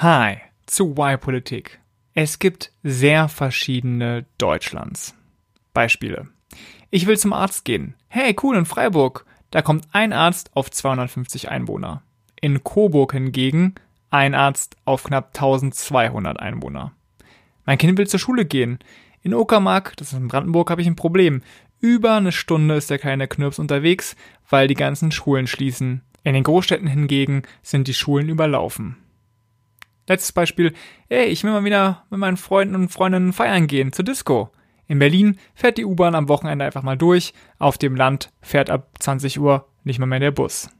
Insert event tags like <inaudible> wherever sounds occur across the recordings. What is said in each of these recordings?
Hi zu Y-Politik. Es gibt sehr verschiedene Deutschlands. Beispiele. Ich will zum Arzt gehen. Hey, cool, in Freiburg. Da kommt ein Arzt auf 250 Einwohner. In Coburg hingegen ein Arzt auf knapp 1200 Einwohner. Mein Kind will zur Schule gehen. In Uckermark, das ist in Brandenburg, habe ich ein Problem. Über eine Stunde ist der kleine Knirps unterwegs, weil die ganzen Schulen schließen. In den Großstädten hingegen sind die Schulen überlaufen. Letztes Beispiel, ey, ich will mal wieder mit meinen Freunden und Freundinnen feiern gehen, zur Disco. In Berlin fährt die U-Bahn am Wochenende einfach mal durch, auf dem Land fährt ab 20 Uhr nicht mal mehr der Bus.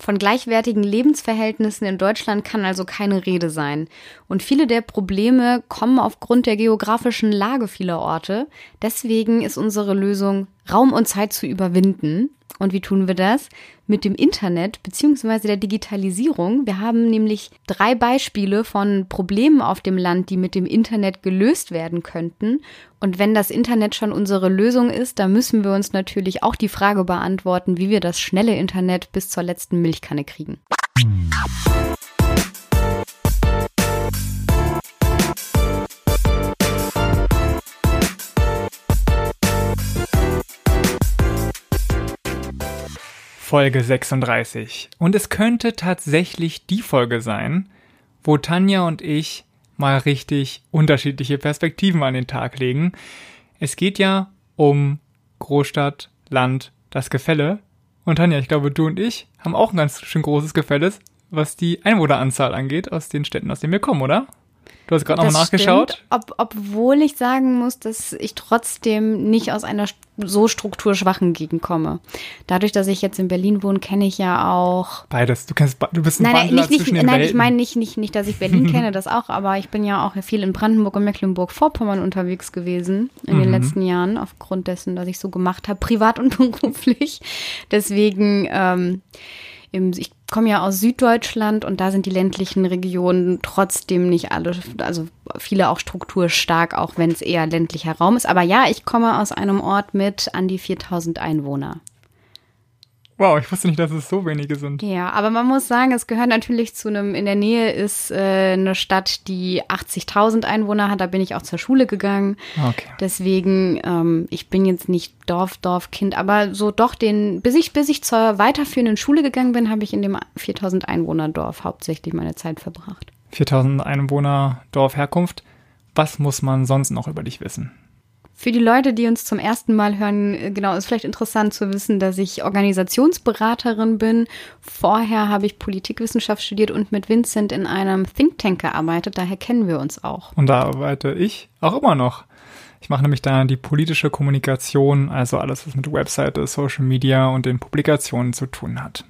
Von gleichwertigen Lebensverhältnissen in Deutschland kann also keine Rede sein. Und viele der Probleme kommen aufgrund der geografischen Lage vieler Orte. Deswegen ist unsere Lösung, Raum und Zeit zu überwinden. Und wie tun wir das? Mit dem Internet bzw. der Digitalisierung. Wir haben nämlich drei Beispiele von Problemen auf dem Land, die mit dem Internet gelöst werden könnten. Und wenn das Internet schon unsere Lösung ist, dann müssen wir uns natürlich auch die Frage beantworten, wie wir das schnelle Internet bis zur letzten Milchkanne kriegen. Folge 36. Und es könnte tatsächlich die Folge sein, wo Tanja und ich mal richtig unterschiedliche Perspektiven an den Tag legen. Es geht ja um Großstadt, Land, das Gefälle. Und Tanja, ich glaube, du und ich haben auch ein ganz schön großes Gefälle, was die Einwohneranzahl angeht aus den Städten, aus denen wir kommen, oder? Du hast gerade nochmal nachgeschaut. ob, obwohl ich sagen muss, dass ich trotzdem nicht aus einer so strukturschwachen Gegend komme. Dadurch, dass ich jetzt in Berlin wohne, kenne ich ja auch. Beides. Du kennst, du bist ein nein, Wandler nicht, nicht, den nein, ich meine nicht, nicht, nicht, dass ich Berlin <laughs> kenne, das auch, aber ich bin ja auch viel in Brandenburg und Mecklenburg-Vorpommern unterwegs gewesen in Mhm. den letzten Jahren, aufgrund dessen, dass ich so gemacht habe, privat und <laughs> beruflich. Deswegen, ähm, im, ich komme ja aus Süddeutschland und da sind die ländlichen Regionen trotzdem nicht alle, also viele auch strukturstark, auch wenn es eher ländlicher Raum ist. Aber ja, ich komme aus einem Ort mit an die 4000 Einwohner. Wow, ich wusste nicht, dass es so wenige sind. Ja, aber man muss sagen, es gehört natürlich zu einem, in der Nähe ist äh, eine Stadt, die 80.000 Einwohner hat, da bin ich auch zur Schule gegangen. Okay. Deswegen, ähm, ich bin jetzt nicht Dorf, Dorfkind, aber so doch den, bis ich, bis ich zur weiterführenden Schule gegangen bin, habe ich in dem 4000 Einwohner Dorf hauptsächlich meine Zeit verbracht. 4000 Einwohner Dorf Herkunft. Was muss man sonst noch über dich wissen? Für die Leute, die uns zum ersten Mal hören, äh, genau, ist vielleicht interessant zu wissen, dass ich Organisationsberaterin bin. Vorher habe ich Politikwissenschaft studiert und mit Vincent in einem Think Tank gearbeitet. Daher kennen wir uns auch. Und da arbeite ich auch immer noch. Ich mache nämlich da die politische Kommunikation, also alles, was mit Webseite, Social Media und den Publikationen zu tun hat.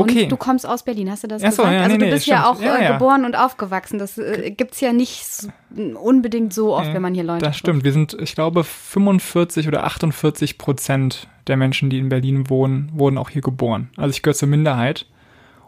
Okay. Und du kommst aus Berlin, hast du das Ach so, gesagt? ja, also nee, du nee, bist ja stimmt. auch Ja, äh, ja. geboren und aufgewachsen. Das äh, gibt's ja nicht so, unbedingt so oft, Ja, wenn man hier Leute Das stimmt. Wir sind, ich glaube, 45 oder 48 Prozent der Menschen, die in Berlin wohnen, wurden auch hier geboren. Also ich gehöre zur Minderheit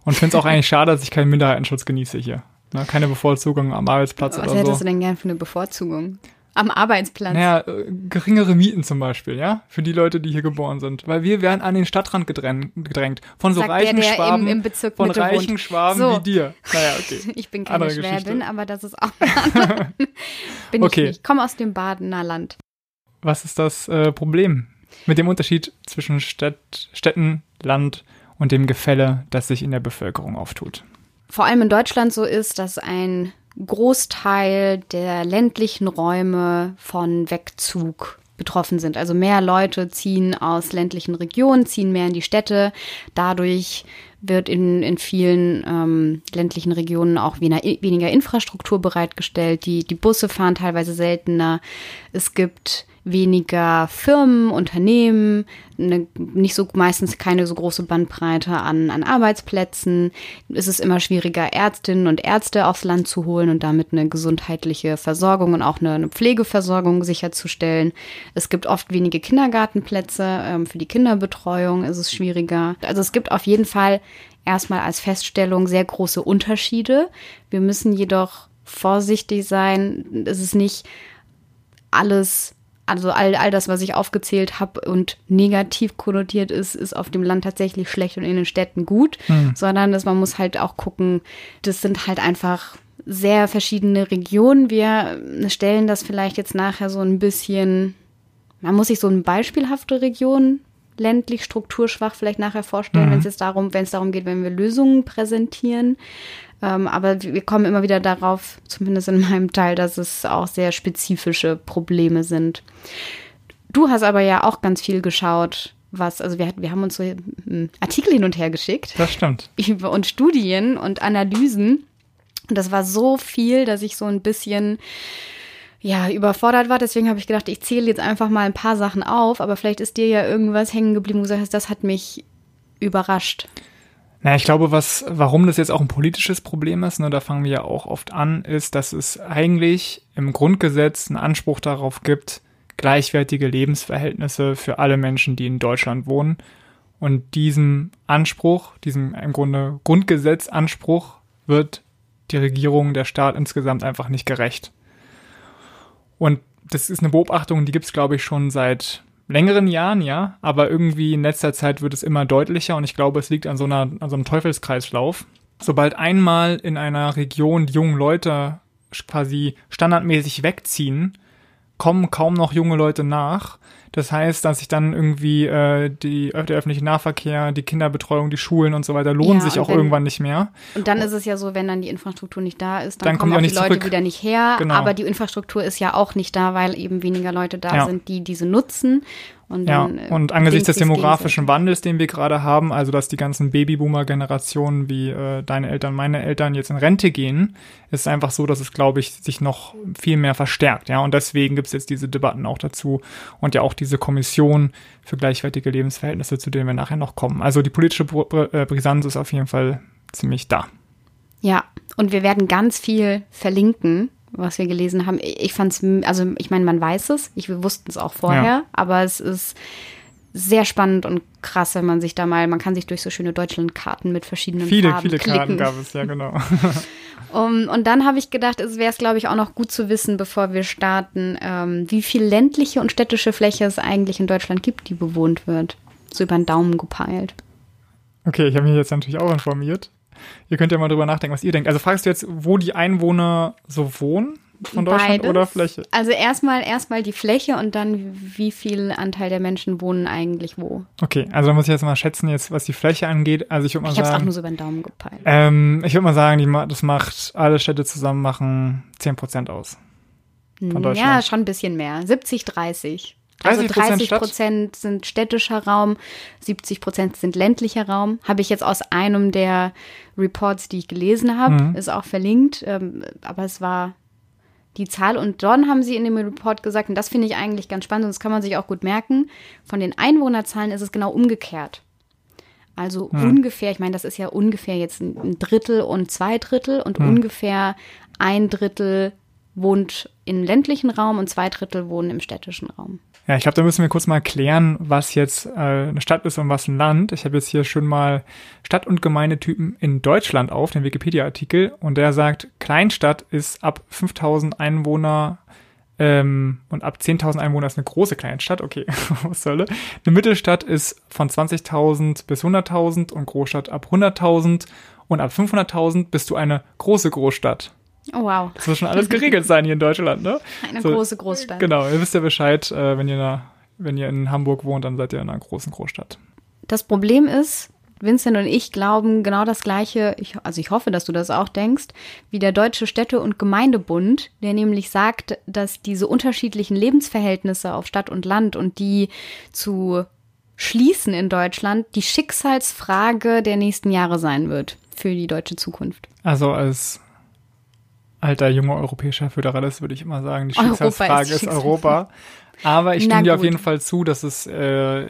und finde es auch <laughs> eigentlich schade, dass ich keinen Minderheitenschutz genieße hier. Ne, keine Bevorzugung am Arbeitsplatz Was oder hättest so. du denn gern für eine Bevorzugung? Am Arbeitsplatz. Naja, äh, geringere Mieten zum Beispiel, ja, für die Leute, die hier geboren sind. Weil wir werden an den Stadtrand gedrängt, gedrängt von so Sagt der, reichen der im- Schwaben, im Bezirk von Mitte reichen wohnt. Schwaben So. wie dir. Naja, okay. <laughs> Ich bin keine Andere Geschichte. Schwäbin, aber das ist auch eine <laughs> bin Okay. ich nicht. Ich komme aus dem Badener Land. Was ist das äh, Problem mit dem Unterschied zwischen Stadt, Städten, Land und dem Gefälle, das sich in der Bevölkerung auftut? vor allem in Deutschland so ist, dass ein Großteil der ländlichen Räume von Wegzug betroffen sind. Also mehr Leute ziehen aus ländlichen Regionen, ziehen mehr in die Städte. Dadurch wird in, in vielen ähm, ländlichen Regionen auch weniger, Infrastruktur bereitgestellt. Die, die Busse fahren teilweise seltener. Es gibt weniger Firmen, Unternehmen, eine, nicht so meistens keine so große Bandbreite an, an Arbeitsplätzen. Es ist immer schwieriger, Ärztinnen und Ärzte aufs Land zu holen und damit eine gesundheitliche Versorgung und auch eine, eine Pflegeversorgung sicherzustellen. Es gibt oft wenige Kindergartenplätze. Ähm, für die Kinderbetreuung ist es schwieriger. Also es gibt auf jeden Fall erstmal als Feststellung sehr große Unterschiede. Wir müssen jedoch vorsichtig sein. Es ist nicht alles also all, all das, was ich aufgezählt habe und negativ konnotiert ist, ist auf dem Land tatsächlich schlecht und in den Städten gut, sondern dass man muss halt auch gucken, das sind halt einfach sehr verschiedene Regionen. Wir stellen das vielleicht jetzt nachher so ein bisschen, man muss sich so eine beispielhafte Region ländlich, strukturschwach vielleicht nachher vorstellen, mhm. wenn es jetzt darum, wenn es darum geht, wenn wir Lösungen präsentieren. Ähm, aber wir kommen immer wieder darauf, zumindest in meinem Teil, dass es auch sehr spezifische Probleme sind. Du hast aber ja auch ganz viel geschaut, was, also wir, wir haben uns so hm, Artikel hin und her geschickt. Das stimmt. Und Studien und Analysen. Und das war so viel, dass ich so ein bisschen ja, überfordert war. Deswegen habe ich gedacht, ich zähle jetzt einfach mal ein paar Sachen auf, aber vielleicht ist dir ja irgendwas hängen geblieben, wo du sagst, das hat mich überrascht. Na, ich glaube, was, warum das jetzt auch ein politisches Problem ist, ne, da fangen wir ja auch oft an, ist, dass es eigentlich im Grundgesetz einen Anspruch darauf gibt, gleichwertige Lebensverhältnisse für alle Menschen, die in Deutschland wohnen. Und diesem Anspruch, diesem im Grunde Grundgesetzanspruch wird die Regierung, der Staat insgesamt einfach nicht gerecht. Und das ist eine Beobachtung, die gibt es, glaube ich, schon seit längeren Jahren, ja, aber irgendwie in letzter Zeit wird es immer deutlicher und ich glaube, es liegt an so, einer, an so einem Teufelskreislauf. Sobald einmal in einer Region die jungen Leute quasi standardmäßig wegziehen, kommen kaum noch junge Leute nach. Das heißt, dass sich dann irgendwie äh, die, der öffentliche Nahverkehr, die Kinderbetreuung, die Schulen und so weiter lohnen ja, sich auch wenn, irgendwann nicht mehr. Und dann ist es ja so, wenn dann die Infrastruktur nicht da ist, dann, dann kommen auch die Leute zurück. wieder nicht her. Genau. Aber die Infrastruktur ist ja auch nicht da, weil eben weniger Leute da ja. sind, die diese nutzen. Und dann, ja, äh, und angesichts des demografischen Wandels, den wir gerade haben, also dass die ganzen Babyboomer-Generationen wie äh, deine Eltern, meine Eltern jetzt in Rente gehen, ist es einfach so, dass es, glaube ich, sich noch viel mehr verstärkt. Ja, und deswegen gibt es jetzt diese Debatten auch dazu und ja auch diese Kommission für gleichwertige Lebensverhältnisse, zu denen wir nachher noch kommen. Also die politische äh, Brisanz ist auf jeden Fall ziemlich da. Ja, und wir werden ganz viel verlinken was wir gelesen haben. Ich fand es, also ich meine, man weiß es, ich, wir wussten es auch vorher, ja. aber es ist sehr spannend und krass, wenn man sich da mal, man kann sich durch so schöne Deutschlandkarten mit verschiedenen viele, Farben Viele, viele Karten gab es, ja genau. <laughs> um, und dann habe ich gedacht, es wäre es, glaube ich, auch noch gut zu wissen, bevor wir starten, ähm, wie viel ländliche und städtische Fläche es eigentlich in Deutschland gibt, die bewohnt wird. So über den Daumen gepeilt. Okay, ich habe mich jetzt natürlich auch informiert. Ihr könnt ja mal drüber nachdenken, was ihr denkt. Also fragst du jetzt, wo die Einwohner so wohnen? Von Deutschland Beides. oder Fläche? Also erstmal erstmal die Fläche und dann wie viel Anteil der Menschen wohnen eigentlich wo. Okay, also da muss ich jetzt mal schätzen, jetzt was die Fläche angeht. Also ich würde mal ich sagen. Ich habe auch nur so über den Daumen gepeilt. Ähm, ich würde mal sagen, die, das macht alle Städte zusammen machen 10% aus. Von Deutschland. Ja, schon ein bisschen mehr. 70, 30. 30 also 30 Prozent sind städtischer Raum, 70 Prozent sind ländlicher Raum. Habe ich jetzt aus einem der Reports, die ich gelesen habe, mhm. ist auch verlinkt. Ähm, aber es war die Zahl. Und dann haben sie in dem Report gesagt, und das finde ich eigentlich ganz spannend, und das kann man sich auch gut merken, von den Einwohnerzahlen ist es genau umgekehrt. Also mhm. ungefähr, ich meine, das ist ja ungefähr jetzt ein Drittel und zwei Drittel und mhm. ungefähr ein Drittel wohnt im ländlichen Raum und zwei Drittel wohnen im städtischen Raum. Ja, ich glaube, da müssen wir kurz mal klären, was jetzt äh, eine Stadt ist und was ein Land. Ich habe jetzt hier schon mal Stadt- und Gemeindetypen in Deutschland auf, den Wikipedia-Artikel, und der sagt, Kleinstadt ist ab 5000 Einwohner ähm, und ab 10.000 Einwohner ist eine große Kleinstadt. Okay, <laughs> was soll Eine Mittelstadt ist von 20.000 bis 100.000 und Großstadt ab 100.000 und ab 500.000 bist du eine große Großstadt. Oh, wow. Das muss schon alles geregelt sein hier in Deutschland, ne? Eine so, große Großstadt. Genau, ihr wisst ja Bescheid, äh, wenn, ihr da, wenn ihr in Hamburg wohnt, dann seid ihr in einer großen Großstadt. Das Problem ist, Vincent und ich glauben genau das Gleiche, ich, also ich hoffe, dass du das auch denkst, wie der Deutsche Städte- und Gemeindebund, der nämlich sagt, dass diese unterschiedlichen Lebensverhältnisse auf Stadt und Land und die zu schließen in Deutschland die Schicksalsfrage der nächsten Jahre sein wird für die deutsche Zukunft. Also als alter junger europäischer Föderalist würde ich immer sagen, die Schicksalsfrage ist, ist, Europa. Aber ich stimme dir auf jeden Fall zu, dass es äh,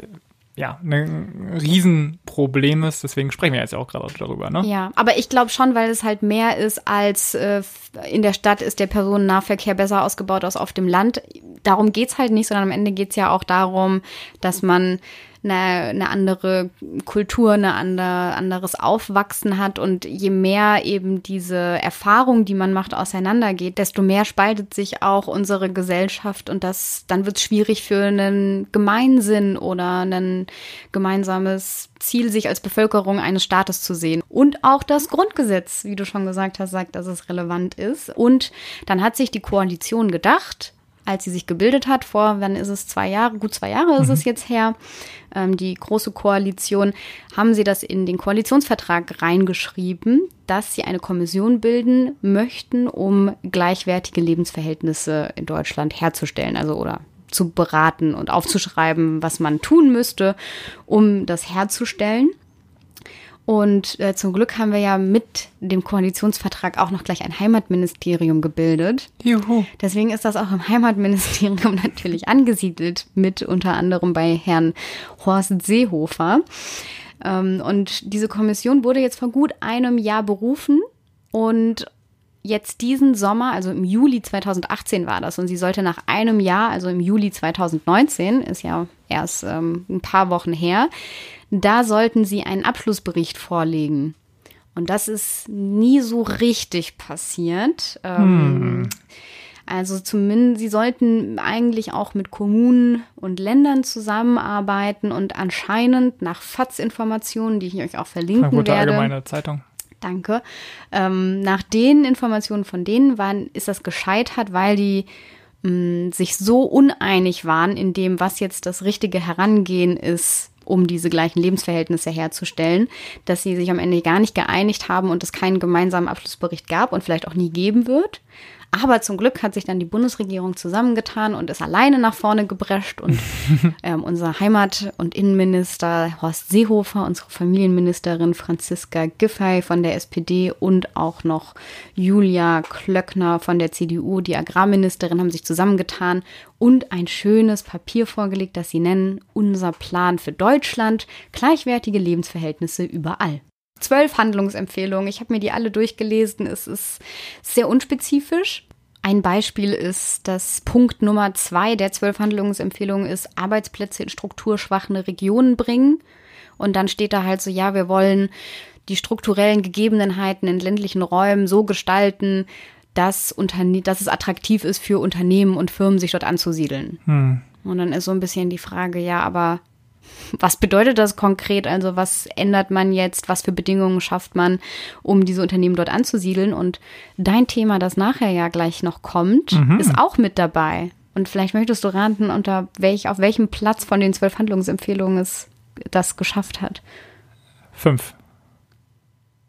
ja ein Riesenproblem ist. Deswegen sprechen wir jetzt ja auch gerade darüber. Ne? Ja, aber ich glaube schon, weil es halt mehr ist als äh, in der Stadt ist der Personennahverkehr besser ausgebaut als auf dem Land. Darum geht's halt nicht, sondern am Ende geht's ja auch darum, dass man eine, eine andere Kultur, ein andere, anderes Aufwachsen hat und je mehr eben diese Erfahrung, die man macht, auseinandergeht, desto mehr spaltet sich auch unsere Gesellschaft und das, dann wird es schwierig für einen Gemeinsinn oder ein gemeinsames Ziel, sich als Bevölkerung eines Staates zu sehen. Und auch das Grundgesetz, wie du schon gesagt hast, sagt, dass es relevant ist. Und dann hat sich die Koalition gedacht, als sie sich gebildet hat, vor, wann ist es, zwei Jahre, gut zwei Jahre ist mhm. es jetzt her, ähm, die Große Koalition, haben sie das in den Koalitionsvertrag reingeschrieben, dass sie eine Kommission bilden möchten, um gleichwertige Lebensverhältnisse in Deutschland herzustellen, also oder zu beraten und aufzuschreiben, was man tun müsste, um das herzustellen. Und äh, zum Glück haben wir ja mit dem Koalitionsvertrag auch noch gleich ein Heimatministerium gebildet. Juhu. Deswegen ist das auch im Heimatministerium <laughs> natürlich angesiedelt, mit unter anderem bei Herrn Horst Seehofer. Ähm, und diese Kommission wurde jetzt vor gut einem Jahr berufen und jetzt diesen Sommer, also im Juli 2018 war das, und sie sollte nach einem Jahr, also im Juli 2019, ist ja erst ähm, ein paar Wochen her, da sollten sie einen Abschlussbericht vorlegen. Und das ist nie so richtig passiert. Ähm, hm. Also zumindest, sie sollten eigentlich auch mit Kommunen und Ländern zusammenarbeiten und anscheinend nach FATS-Informationen, die ich euch auch verlinken Frankfurter werde. Allgemeine Zeitung. Danke. Ähm, nach den Informationen von denen waren, ist das gescheitert, weil die mh, mm, sich so uneinig waren in dem, was jetzt das richtige Herangehen ist, um diese gleichen Lebensverhältnisse herzustellen, dass sie sich am Ende gar nicht geeinigt haben und es keinen gemeinsamen Abschlussbericht gab und vielleicht auch nie geben wird. Aber zum Glück hat sich dann die Bundesregierung zusammengetan und ist alleine nach vorne gebrescht. Und <laughs> ähm, unser Heimat- und Innenminister Horst Seehofer, unsere Familienministerin Franziska Giffey von der SPD und auch noch Julia Klöckner von der CDU, die Agrarministerin, haben sich zusammengetan und ein schönes Papier vorgelegt, das sie nennen Unser Plan für Deutschland, gleichwertige Lebensverhältnisse überall zwölf Handlungsempfehlungen. Ich habe mir die alle durchgelesen. Es ist sehr unspezifisch. Ein Beispiel ist, dass Punkt Nummer zwei der zwölf Handlungsempfehlungen ist, Arbeitsplätze in strukturschwachen Regionen bringen. Und dann steht da halt so, ja, wir wollen die strukturellen Gegebenheiten in ländlichen Räumen so gestalten, dass, Unterne dass es attraktiv ist für Unternehmen und Firmen, sich dort anzusiedeln. Hm. Und dann ist so ein bisschen die Frage, ja, aber was bedeutet das konkret? Also was ändert man jetzt? Was für Bedingungen schafft man, um diese Unternehmen dort anzusiedeln? Und dein Thema, das nachher ja gleich noch kommt, mhm. ist auch mit dabei. Und vielleicht möchtest du raten, unter welch, auf welchem Platz von den zwölf Handlungsempfehlungen es das geschafft hat. Fünf.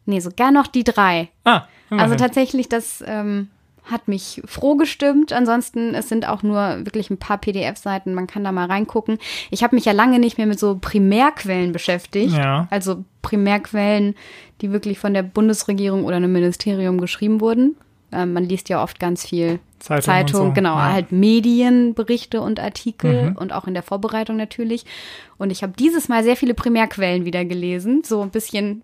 Nee, sogar noch die drei. Ah, also tatsächlich das ähm, hat mich froh gestimmt. Ansonsten, es sind auch nur wirklich ein paar PDF-Seiten, man kann da mal reingucken. Ich habe mich ja lange nicht mehr mit so Primärquellen beschäftigt. Ja. Also Primärquellen, die wirklich von der Bundesregierung oder einem Ministerium geschrieben wurden. Ähm, man liest ja oft ganz viel Zeitung, Zeitung so. genau, ja. halt Medienberichte und Artikel mhm. und auch in der Vorbereitung natürlich. Und ich habe dieses Mal sehr viele Primärquellen wieder gelesen, so ein bisschen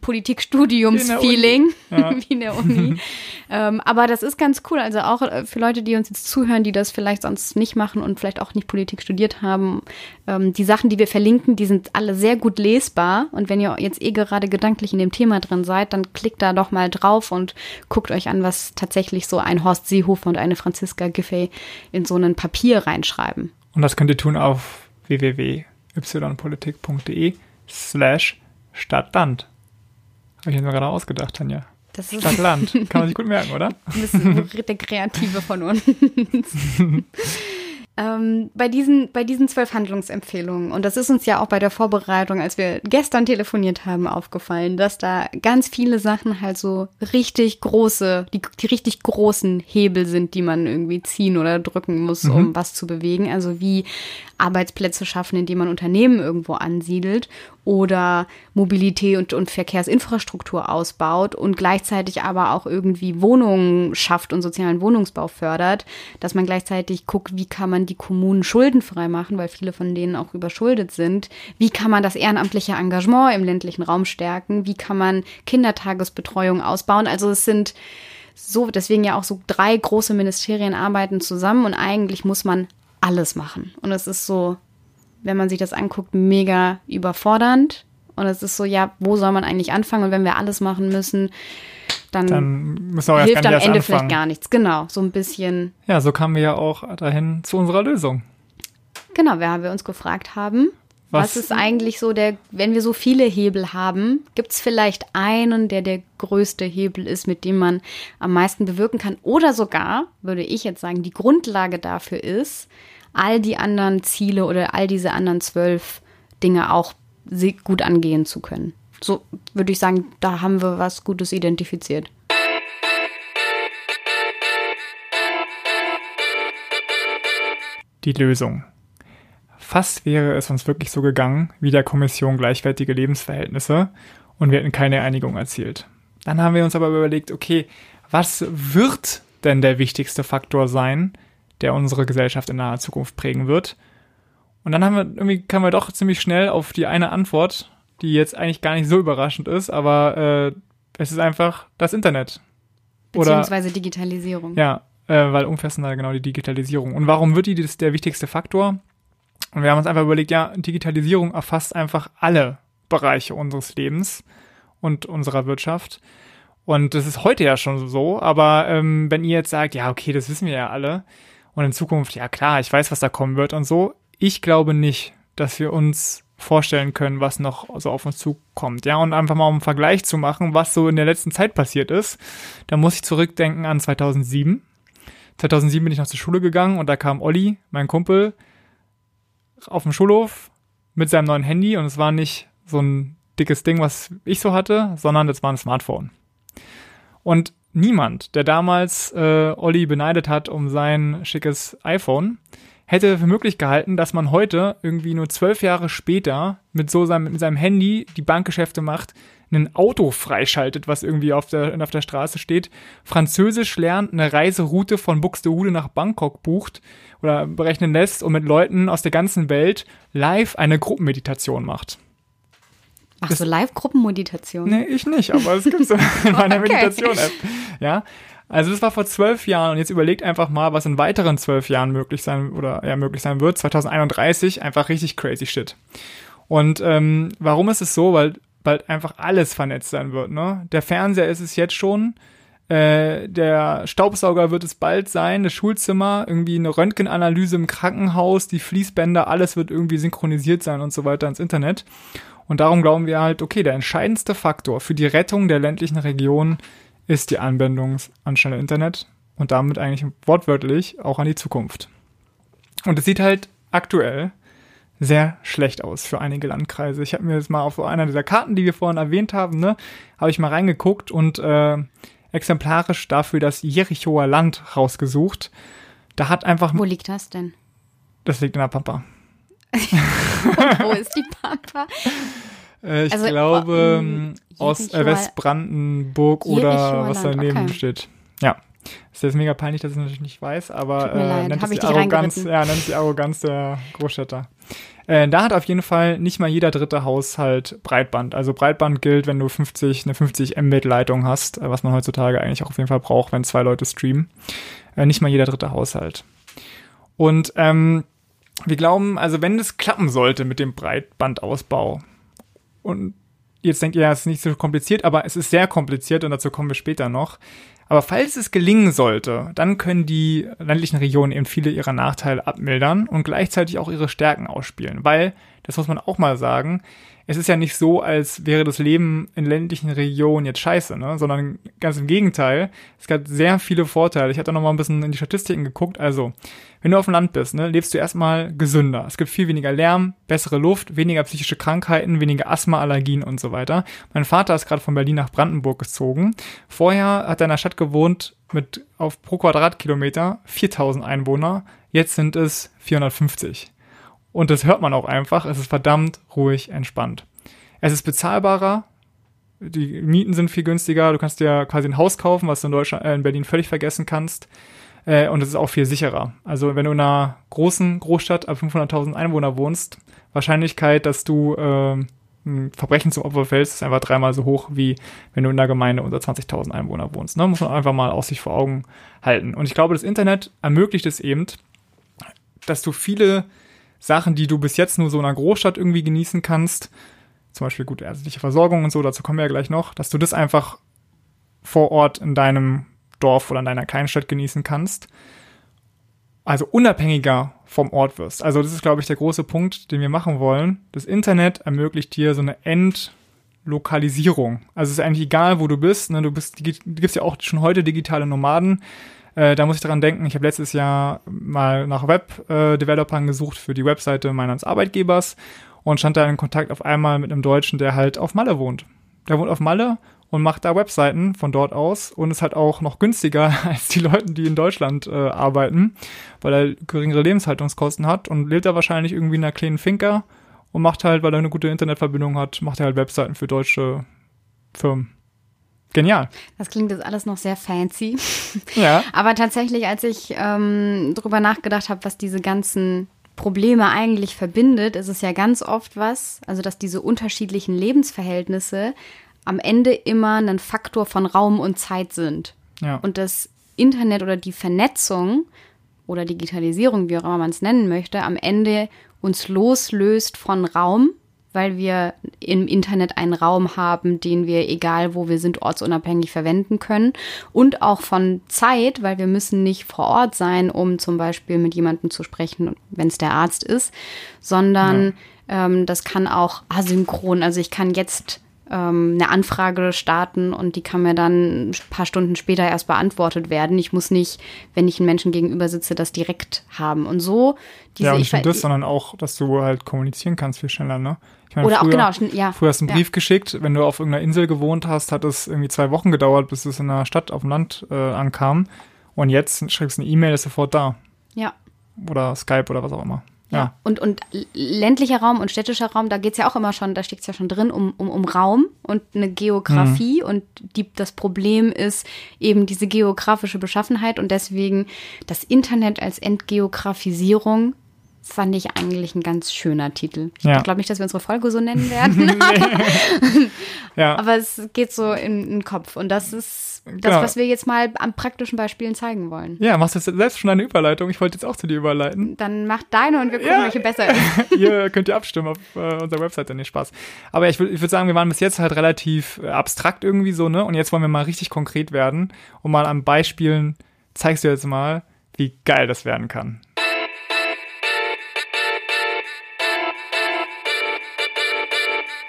Politikstudiums-Feeling <laughs> ja. wie in der Uni. <laughs> ähm, aber das ist ganz cool. Also auch äh, für Leute, die uns jetzt zuhören, die das vielleicht sonst nicht machen und vielleicht auch nicht Politik studiert haben. Ähm, die Sachen, die wir verlinken, die sind alle sehr gut lesbar. Und wenn ihr jetzt eh gerade gedanklich in dem Thema drin seid, dann klickt da doch mal drauf und guckt euch an, was tatsächlich so ein Horst Seehofer und eine Franziska Giffey in so ein Papier reinschreiben. Und das könnt ihr tun auf www ypolitik.de slash Stadtland. Habe ich mir gerade ausgedacht, Tanja. Das ist Stadtland. Kann man sich gut merken, oder? <laughs> Das ist der Kreative von uns. <laughs> ähm, bei, diesen, bei diesen zwölf Handlungsempfehlungen, und das ist uns ja auch bei der Vorbereitung, als wir gestern telefoniert haben, aufgefallen, dass da ganz viele Sachen halt so richtig große, die, die richtig großen Hebel sind, die man irgendwie ziehen oder drücken muss, mhm. um was zu bewegen. Also wie Arbeitsplätze schaffen, indem man Unternehmen irgendwo ansiedelt oder Mobilität und, und Verkehrsinfrastruktur ausbaut und gleichzeitig aber auch irgendwie Wohnungen schafft und sozialen Wohnungsbau fördert, dass man gleichzeitig guckt, wie kann man die Kommunen schuldenfrei machen, weil viele von denen auch überschuldet sind. Wie kann man das ehrenamtliche Engagement im ländlichen Raum stärken? Wie kann man Kindertagesbetreuung ausbauen? Also es sind so, deswegen ja auch so drei große Ministerien arbeiten zusammen und eigentlich muss man alles machen. Und es ist so, wenn man sich das anguckt, mega überfordernd. Und es ist so, ja, wo soll man eigentlich anfangen? Und wenn wir alles machen müssen, dann, Dann hilft am Ende anfangen. vielleicht gar nichts. Genau, so ein bisschen. Ja, so kamen wir ja auch dahin zu unserer Lösung. Genau, wir haben wir uns gefragt haben, was, Was- ist eigentlich so der, wenn wir so viele Hebel haben, gibt es vielleicht einen, der der größte Hebel ist, mit dem man am meisten bewirken kann? Oder sogar, würde ich jetzt sagen, die Grundlage dafür ist, all die anderen Ziele oder all diese anderen zwölf Dinge auch gut angehen zu können. So würde ich sagen, da haben wir was Gutes identifiziert. Die Lösung. Fast wäre es uns wirklich so gegangen, wie der Kommission gleichwertige Lebensverhältnisse und wir hätten keine Einigung erzielt. Dann haben wir uns aber überlegt, okay, was wird denn der wichtigste Faktor sein, der unsere Gesellschaft in naher Zukunft prägen wird? Und dann haben wir irgendwie kamen wir doch ziemlich schnell auf die eine Antwort, die jetzt eigentlich gar nicht so überraschend ist, aber äh, es ist einfach das Internet. Oder Beziehungsweise Digitalisierung. ja, äh, weil umfassender genau die Digitalisierung. Und warum wird die das der wichtigste Faktor? Und wir haben uns einfach überlegt, ja, Digitalisierung erfasst einfach alle Bereiche unseres Lebens und unserer Wirtschaft. Und das ist heute ja schon so, aber ähm, wenn ihr jetzt sagt, ja, okay, das wissen wir ja alle, und in Zukunft, ja klar, ich weiß, was da kommen wird und so, ich glaube nicht, dass wir uns vorstellen können, was noch so auf uns zukommt. Ja, und einfach mal um einen Vergleich zu machen, was so in der letzten Zeit passiert ist, da muss ich zurückdenken an 2007. 2007 bin ich noch zur Schule gegangen und da kam Olli, mein Kumpel, auf dem Schulhof mit seinem neuen Handy und es war nicht so ein dickes Ding, was ich so hatte, sondern das war ein Smartphone. Und niemand, der damals äh, Olli beneidet hat um sein schickes iPhone, hätte für möglich gehalten, dass man heute irgendwie nur zwölf Jahre später mit so seinem, mit seinem Handy die Bankgeschäfte macht, ein Auto freischaltet, was irgendwie auf der, auf der Straße steht, Französisch lernt, eine Reiseroute von Buxtehude nach Bangkok bucht oder berechnen lässt und mit Leuten aus der ganzen Welt live eine Gruppenmeditation macht. Ach so, Live-Gruppenmeditation. Nee, ich nicht, aber es gibt so <laughs> in meiner Okay. Meditation-App. Ja. Also das war vor zwölf Jahren und jetzt überlegt einfach mal, was in weiteren zwölf Jahren möglich sein oder ja möglich sein wird. 2031 einfach richtig crazy shit. Und ähm, warum ist es so? Weil bald einfach alles vernetzt sein wird. Ne? Der Fernseher ist es jetzt schon. Äh, der Staubsauger wird es bald sein, das Schulzimmer, irgendwie eine Röntgenanalyse im Krankenhaus, die Fließbänder, alles wird irgendwie synchronisiert sein und so weiter ins Internet. Und darum glauben wir halt, okay, der entscheidendste Faktor für die Rettung der ländlichen Region ist die Anbindung an schnelle Internet und damit eigentlich wortwörtlich auch an die Zukunft. Und es sieht halt aktuell sehr schlecht aus für einige Landkreise. Ich habe mir jetzt mal auf einer dieser Karten, die wir vorhin erwähnt haben, ne, habe ich mal reingeguckt und äh, exemplarisch dafür das Jerichoer Land rausgesucht. Da hat einfach, Wo liegt das denn? das liegt in der Pampa. <laughs> Wo ist die Pampa? Äh, ich Also, glaube ähm, aus äh, Westbrandenburg oder was daneben okay. steht. Ja. Ist jetzt mega peinlich, dass ich es natürlich nicht weiß, aber äh, nennt, es die Arroganz, ja, nennt die Arroganz der Großstädter. Äh, da hat auf jeden Fall nicht mal jeder dritte Haushalt Breitband. Also Breitband gilt, wenn du 50, eine 50 Mbit Leitung hast, äh, was man heutzutage eigentlich auch auf jeden Fall braucht, wenn zwei Leute streamen. Äh, nicht mal jeder dritte Haushalt. Und ähm, wir glauben, also wenn es klappen sollte mit dem Breitbandausbau, und jetzt denkt ihr, ja, es ist nicht so kompliziert, aber es ist sehr kompliziert und dazu kommen wir später noch. Aber falls es gelingen sollte, dann können die ländlichen Regionen eben viele ihrer Nachteile abmildern und gleichzeitig auch ihre Stärken ausspielen. Weil, das muss man auch mal sagen, es ist ja nicht so, als wäre das Leben in ländlichen Regionen jetzt scheiße, ne? sondern ganz im Gegenteil. Es gab sehr viele Vorteile. Ich hatte noch mal ein bisschen in die Statistiken geguckt. Also, wenn du auf dem Land bist, ne, lebst du erstmal gesünder. Es gibt viel weniger Lärm, bessere Luft, weniger psychische Krankheiten, weniger Asthma, Allergien und so weiter. Mein Vater ist gerade von Berlin nach Brandenburg gezogen. Vorher hat er in einer Stadt gewohnt mit auf pro Quadratkilometer 4000 Einwohner. Jetzt sind es 450. Und das hört man auch einfach. Es ist verdammt ruhig, entspannt. Es ist bezahlbarer. Die Mieten sind viel günstiger. Du kannst dir quasi ein Haus kaufen, was du in Deutschland, äh, in Berlin völlig vergessen kannst. Äh, und es ist auch viel sicherer. Also wenn du in einer großen Großstadt ab 500.000 Einwohner wohnst, Wahrscheinlichkeit, dass du äh, ein Verbrechen zum Opfer fällst, ist einfach dreimal so hoch, wie wenn du in einer Gemeinde unter 20.000 Einwohner wohnst. Ne? Muss man einfach mal aus sich vor Augen halten. Und ich glaube, das Internet ermöglicht es eben, dass du viele Sachen, die du bis jetzt nur so in einer Großstadt irgendwie genießen kannst, zum Beispiel gute ärztliche Versorgung und so, dazu kommen wir ja gleich noch, dass du das einfach vor Ort in deinem Dorf oder in deiner Kleinstadt genießen kannst. Also unabhängiger vom Ort wirst. Also das ist, glaube ich, der große Punkt, den wir machen wollen. Das Internet ermöglicht dir so eine Endlokalisierung. Also es ist eigentlich egal, wo du bist. Ne? Du bist, du gibst ja auch schon heute digitale Nomaden. Äh, da muss ich dran denken, ich habe letztes Jahr mal nach Web-Developern gesucht für die Webseite meines Arbeitgebers und stand da in Kontakt auf einmal mit einem Deutschen, der halt auf Malle wohnt. Der wohnt auf Malle und macht da Webseiten von dort aus und ist halt auch noch günstiger <laughs> als die Leute, die in Deutschland äh, arbeiten, weil er geringere Lebenshaltungskosten hat und lebt da wahrscheinlich irgendwie in einer kleinen Finca und macht halt, weil er eine gute Internetverbindung hat, macht er halt Webseiten für deutsche Firmen. Genial. Das klingt jetzt alles noch sehr fancy. <laughs> Ja. Aber tatsächlich, als ich ähm, drüber nachgedacht habe, was diese ganzen Probleme eigentlich verbindet, ist es ja ganz oft was, also dass diese unterschiedlichen Lebensverhältnisse am Ende immer ein Faktor von Raum und Zeit sind. Ja. Und das Internet oder die Vernetzung oder Digitalisierung, wie auch immer man es nennen möchte, am Ende uns loslöst von Raum, weil wir im Internet einen Raum haben, den wir, egal wo wir sind, ortsunabhängig verwenden können. Und auch von Zeit, weil wir müssen nicht vor Ort sein, um zum Beispiel mit jemandem zu sprechen, wenn es der Arzt ist, sondern ja. ähm, das kann auch asynchron. Also ich kann jetzt ähm, eine Anfrage starten und die kann mir dann ein paar Stunden später erst beantwortet werden. Ich muss nicht, wenn ich einen Menschen gegenüber sitze, das direkt haben. Und so diese. Ja, und nicht nur das, sondern auch, dass du halt kommunizieren kannst viel schneller, ne? Ich meine, Oder früher, auch genau, ja. Früher hast du einen ja. Brief geschickt, wenn du auf irgendeiner Insel gewohnt hast, hat es irgendwie zwei Wochen gedauert, bis es in der Stadt auf dem Land äh, ankam. Und jetzt schreibst du eine E-Mail, ist sofort da. Ja. Oder Skype oder was auch immer. Ja. Und, und ländlicher Raum und städtischer Raum, da geht es ja auch immer schon, da steckt es ja schon drin, um, um, um Raum und eine Geografie. Mhm. Und die, das Problem ist eben diese geografische Beschaffenheit und deswegen das Internet als Entgeografisierung fand ich eigentlich ein ganz schöner Titel. Ich ja. glaube nicht, dass wir unsere Folge so nennen werden. <laughs> <laughs> ja. Aber es geht so in, in den Kopf. Und das ist das, genau. was wir jetzt mal an praktischen Beispielen zeigen wollen. Ja, machst du jetzt selbst schon eine Überleitung? Ich wollte jetzt auch zu dir überleiten. Dann mach deine und wir gucken, ja. welche besser ist. <laughs> ihr könnt ihr abstimmen auf äh, unserer Webseite, nicht Spaß. Aber ich, ich würde sagen, wir waren bis jetzt halt relativ äh, abstrakt irgendwie so, ne? Und jetzt wollen wir mal richtig konkret werden und mal an Beispielen zeigst du jetzt mal, wie geil das werden kann.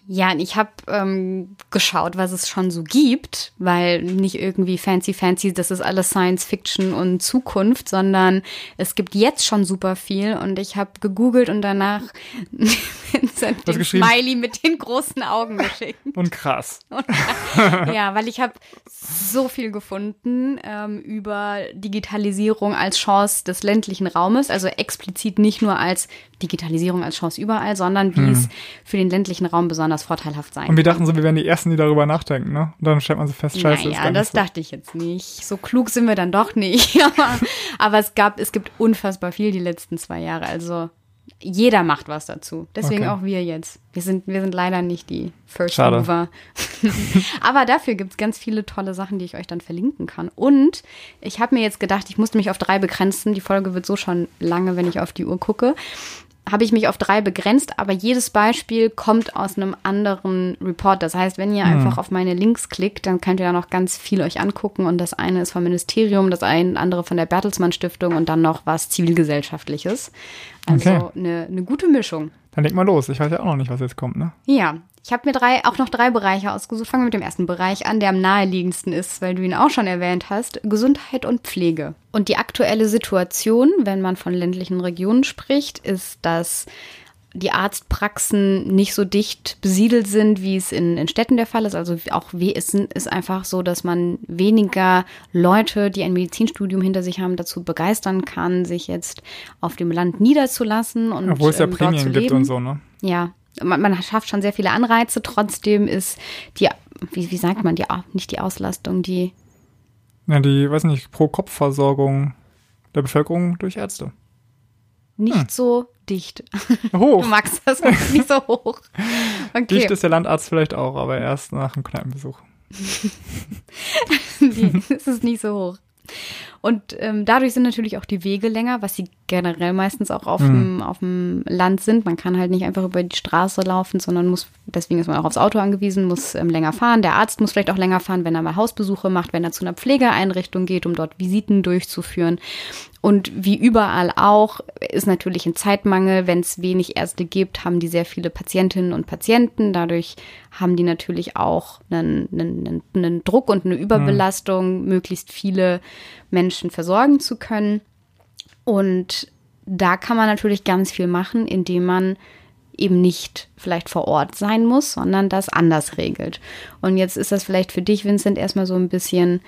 Ja, ich habe ähm, geschaut, was es schon so gibt, weil nicht irgendwie fancy, fancy, das ist alles Science Fiction und Zukunft, sondern es gibt jetzt schon super viel und ich habe gegoogelt und danach Vincent den Smiley mit den großen Augen geschickt. <laughs> Und krass. Und, <laughs> ja, weil ich habe so viel gefunden ähm, über Digitalisierung als Chance des ländlichen Raumes, also explizit nicht nur als Digitalisierung als Chance überall, sondern wie hm. es für den ländlichen Raum besonders vorteilhaft sein kann. Und wir dachten so, wir wären die Ersten, die darüber nachdenken, ne? Und dann stellt man so fest, scheiße. Naja, das so. dachte ich jetzt nicht. So klug sind wir dann doch nicht. <laughs> aber, aber es gab, es gibt unfassbar viel die letzten zwei Jahre. Also jeder macht was dazu. Deswegen okay. auch wir jetzt. Wir sind, wir sind leider nicht die First Schade. Mover. <laughs> Aber dafür gibt es ganz viele tolle Sachen, die ich euch dann verlinken kann. Und ich habe mir jetzt gedacht, ich musste mich auf drei begrenzen. Die Folge wird so schon lange, wenn ich auf die Uhr gucke habe ich mich auf drei begrenzt, aber jedes Beispiel kommt aus einem anderen Report. Das heißt, wenn ihr mhm. einfach auf meine Links klickt, dann könnt ihr da noch ganz viel euch angucken. Und das eine ist vom Ministerium, das eine andere von der Bertelsmann Stiftung und dann noch was Zivilgesellschaftliches. Also okay. eine, eine gute Mischung. Dann leg mal los. Ich weiß ja auch noch nicht, was jetzt kommt, ne? Ja, ich habe mir drei, auch noch drei Bereiche ausgesucht. Fangen wir mit dem ersten Bereich an, der am naheliegendsten ist, weil du ihn auch schon erwähnt hast. Gesundheit und Pflege. Und die aktuelle Situation, wenn man von ländlichen Regionen spricht, ist, dass die Arztpraxen nicht so dicht besiedelt sind, wie es in, in Städten der Fall ist. Also auch es ist einfach so, dass man weniger Leute, die ein Medizinstudium hinter sich haben, dazu begeistern kann, sich jetzt auf dem Land niederzulassen und Obwohl es ja ähm, Prämien gibt und so, ne? Ja, man, man schafft schon sehr viele Anreize, trotzdem ist die, wie, wie sagt man, die, nicht die Auslastung, die. Ja, die, weiß nicht, Pro-Kopf-Versorgung der Bevölkerung durch Ärzte. Nicht hm. so dicht. Hoch. <laughs> Du magst das nicht so hoch. <laughs> Okay. Dicht ist der Landarzt vielleicht auch, aber erst nach einem Kneipenbesuch. <laughs> nee, es ist nicht so hoch. Und ähm, dadurch sind natürlich auch die Wege länger, was sie generell meistens auch auf, dem, auf dem Land sind. Man kann halt nicht einfach über die Straße laufen, sondern muss, deswegen ist man auch aufs Auto angewiesen, muss ähm, länger fahren. Der Arzt muss vielleicht auch länger fahren, wenn er mal Hausbesuche macht, wenn er zu einer Pflegeeinrichtung geht, um dort Visiten durchzuführen. Und wie überall auch ist natürlich ein Zeitmangel. Wenn es wenig Ärzte gibt, haben die sehr viele Patientinnen und Patienten. Dadurch haben die natürlich auch einen, einen, einen Druck und eine Überbelastung, mhm. möglichst viele Menschen versorgen zu können. Und da kann man natürlich ganz viel machen, indem man eben nicht vielleicht vor Ort sein muss, sondern das anders regelt. Und jetzt ist das vielleicht für dich, Vincent, erstmal so ein bisschen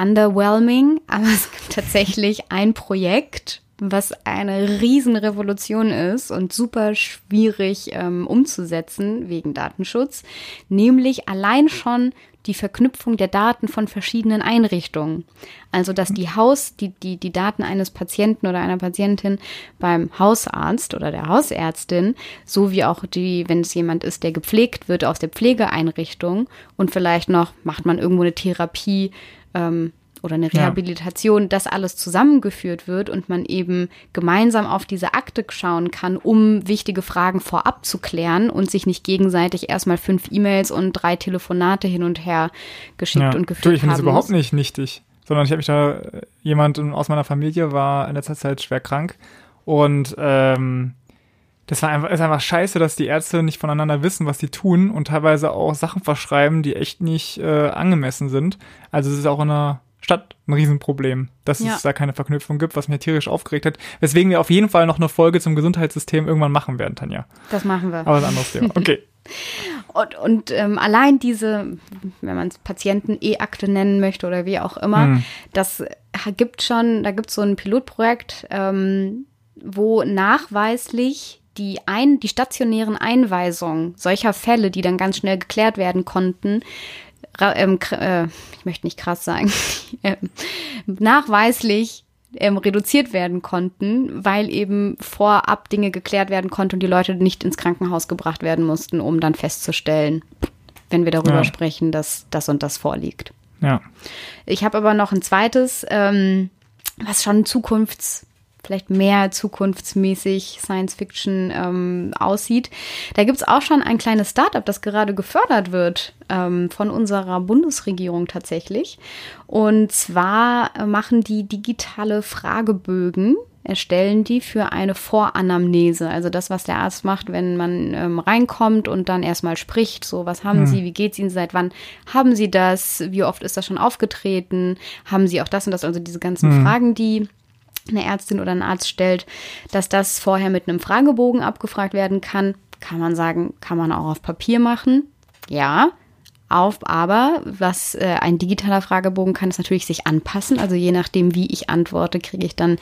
underwhelming, <laughs> aber es gibt tatsächlich ein Projekt, was eine Riesenrevolution ist und super schwierig ähm, umzusetzen wegen Datenschutz, nämlich allein schon die Verknüpfung der Daten von verschiedenen Einrichtungen. Also, dass die Haus, die, die, die Daten eines Patienten oder einer Patientin beim Hausarzt oder der Hausärztin, sowie auch die, wenn es jemand ist, der gepflegt wird aus der Pflegeeinrichtung und vielleicht noch macht man irgendwo eine Therapie, ähm, oder eine Rehabilitation, ja. das alles zusammengeführt wird und man eben gemeinsam auf diese Akte schauen kann, um wichtige Fragen vorab zu klären und sich nicht gegenseitig erstmal fünf E-Mails und drei Telefonate hin und her geschickt ja. und geführt haben. Ich finde es überhaupt nicht nichtig, sondern ich habe mich da, jemand aus meiner Familie war in letzter Zeit schwer krank und ähm, das war einfach, ist einfach scheiße, dass die Ärzte nicht voneinander wissen, was sie tun und teilweise auch Sachen verschreiben, die echt nicht äh, angemessen sind. Also es ist auch in einer Stadt ein Riesenproblem, dass ja. es da keine Verknüpfung gibt, was mir tierisch aufgeregt hat. Weswegen wir auf jeden Fall noch eine Folge zum Gesundheitssystem irgendwann machen werden, Tanja. Das machen wir. Aber ein anderes Thema. Okay. <laughs> und und ähm, allein diese, wenn man es Patienten-E-Akte nennen möchte oder wie auch immer, hm. das gibt schon, da gibt es so ein Pilotprojekt, ähm, wo nachweislich die, ein, die stationären Einweisungen solcher Fälle, die dann ganz schnell geklärt werden konnten, ähm, äh, ich möchte nicht krass sagen, <laughs> äh, nachweislich ähm, reduziert werden konnten, weil eben vorab Dinge geklärt werden konnten und die Leute nicht ins Krankenhaus gebracht werden mussten, um dann festzustellen, wenn wir darüber ja. sprechen, dass das und das vorliegt. Ja. Ich habe aber noch ein zweites, ähm, was schon zukunfts vielleicht mehr zukunftsmäßig Science Fiction ähm, aussieht. Da gibt's auch schon ein kleines Startup, das gerade gefördert wird ähm, von unserer Bundesregierung tatsächlich. Und zwar machen die digitale Fragebögen erstellen die für eine Voranamnese. Also das, was der Arzt macht, wenn man ähm, reinkommt und dann erstmal spricht, so was haben hm. Sie, wie geht's Ihnen, seit wann haben Sie das, wie oft ist das schon aufgetreten, haben Sie auch das und das, also diese ganzen hm. Fragen, die eine Ärztin oder ein Arzt stellt, dass das vorher mit einem Fragebogen abgefragt werden kann. Kann man sagen, kann man auch auf Papier machen. Ja, auf, aber was äh, ein digitaler Fragebogen kann, ist natürlich sich anpassen. Also je nachdem, wie ich antworte, kriege ich dann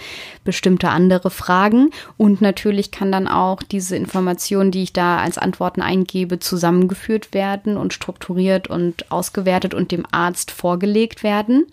bestimmte andere Fragen. Und natürlich kann dann auch diese Information, die ich da als Antworten eingebe, zusammengeführt werden und strukturiert und ausgewertet und dem Arzt vorgelegt werden.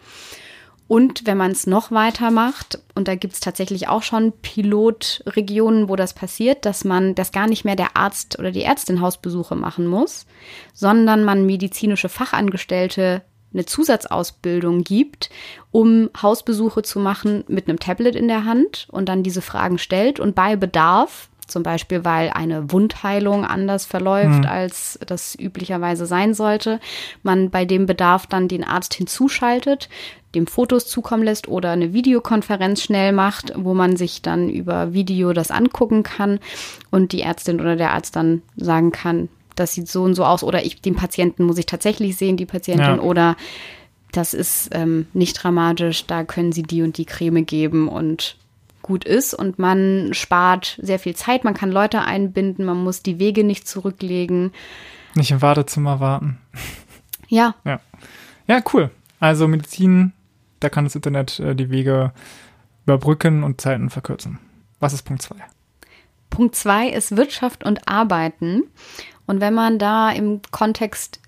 Und wenn man es noch weiter macht, und da gibt es tatsächlich auch schon Pilotregionen, wo das passiert, dass man, dass gar nicht mehr der Arzt oder die Ärztin Hausbesuche machen muss, sondern man medizinische Fachangestellte eine Zusatzausbildung gibt, um Hausbesuche zu machen mit einem Tablet in der Hand und dann diese Fragen stellt und bei Bedarf zum Beispiel weil eine Wundheilung anders verläuft, mhm. als das üblicherweise sein sollte. Man bei dem Bedarf dann den Arzt hinzuschaltet, dem Fotos zukommen lässt oder eine Videokonferenz schnell macht, wo man sich dann über Video das angucken kann und die Ärztin oder der Arzt dann sagen kann, das sieht so und so aus oder ich den Patienten muss ich tatsächlich sehen, die Patientin ja. oder das ist ähm, nicht dramatisch, da können sie die und die Creme geben und gut ist und man spart sehr viel Zeit, man kann Leute einbinden, man muss die Wege nicht zurücklegen. Nicht im Wartezimmer warten. Ja. Ja, ja cool. Also Medizin, da kann das Internet äh, die Wege überbrücken und Zeiten verkürzen. Was ist Punkt 2? Punkt 2 ist Wirtschaft und Arbeiten. Und wenn man da im Kontext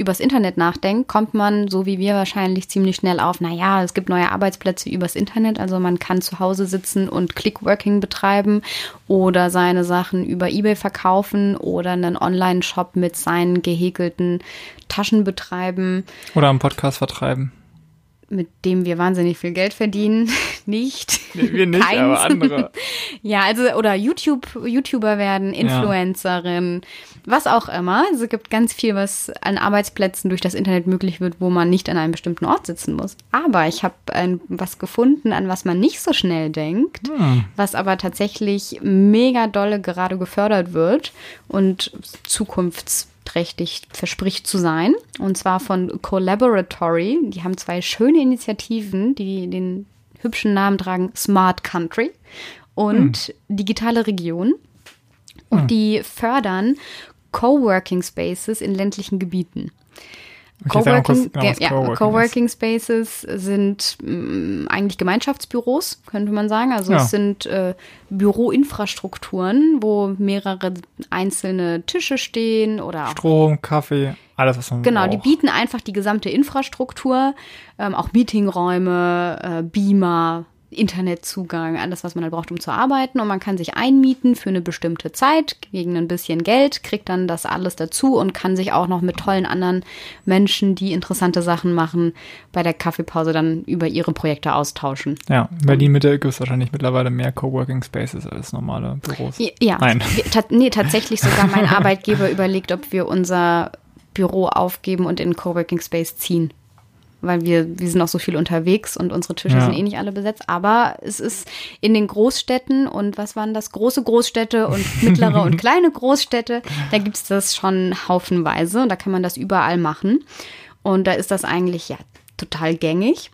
übers Internet nachdenkt, kommt man, so wie wir wahrscheinlich, ziemlich schnell auf, naja, es gibt neue Arbeitsplätze übers Internet, also man kann zu Hause sitzen und Clickworking betreiben oder seine Sachen über Ebay verkaufen oder einen Online-Shop mit seinen gehäkelten Taschen betreiben. Oder einen Podcast vertreiben mit dem wir wahnsinnig viel Geld verdienen. <laughs> nicht. Nee, wir nicht, Keins. aber andere. <laughs> Ja, also oder YouTube, YouTuber werden, Influencerin, was auch immer. Also es gibt ganz viel, was an Arbeitsplätzen durch das Internet möglich wird, wo man nicht an einem bestimmten Ort sitzen muss. Aber ich habe was gefunden, an was man nicht so schnell denkt, was aber tatsächlich mega dolle gerade gefördert wird und zukunftsträchtig verspricht zu sein. Und zwar von Collaboratory. Die haben zwei schöne Initiativen, die den hübschen Namen tragen Smart Country und Digitale Region. Und die fördern Coworking Spaces in ländlichen Gebieten. Kurz Coworking, genau, ja, Coworking Coworking Spaces sind mh, eigentlich Gemeinschaftsbüros, könnte man sagen. Also Ja. es sind äh, Büroinfrastrukturen, wo mehrere einzelne Tische stehen oder Strom, Kaffee, alles, was man Genau, die braucht. bieten einfach die gesamte Infrastruktur, ähm, auch Meetingräume, äh, Beamer, Internetzugang, alles, was man halt braucht, um zu arbeiten. Und man kann sich einmieten für eine bestimmte Zeit gegen ein bisschen Geld, kriegt dann das alles dazu und kann sich auch noch mit tollen anderen Menschen, die interessante Sachen machen, bei der Kaffeepause dann über ihre Projekte austauschen. Ja, in Berlin-Mitte gibt es wahrscheinlich mittlerweile mehr Coworking Spaces als normale Büros. Ja, Nein. ta nee, tatsächlich sogar mein <laughs> Arbeitgeber überlegt, ob wir unser Büro aufgeben und in Coworking Space ziehen. Weil wir, wir sind auch so viel unterwegs und unsere Tische Ja. sind eh nicht alle besetzt. Aber es ist in den Großstädten und was waren das? Große Großstädte und <laughs> mittlere und kleine Großstädte, da gibt's das schon haufenweise und da kann man das überall machen. Und da ist das eigentlich ja total gängig.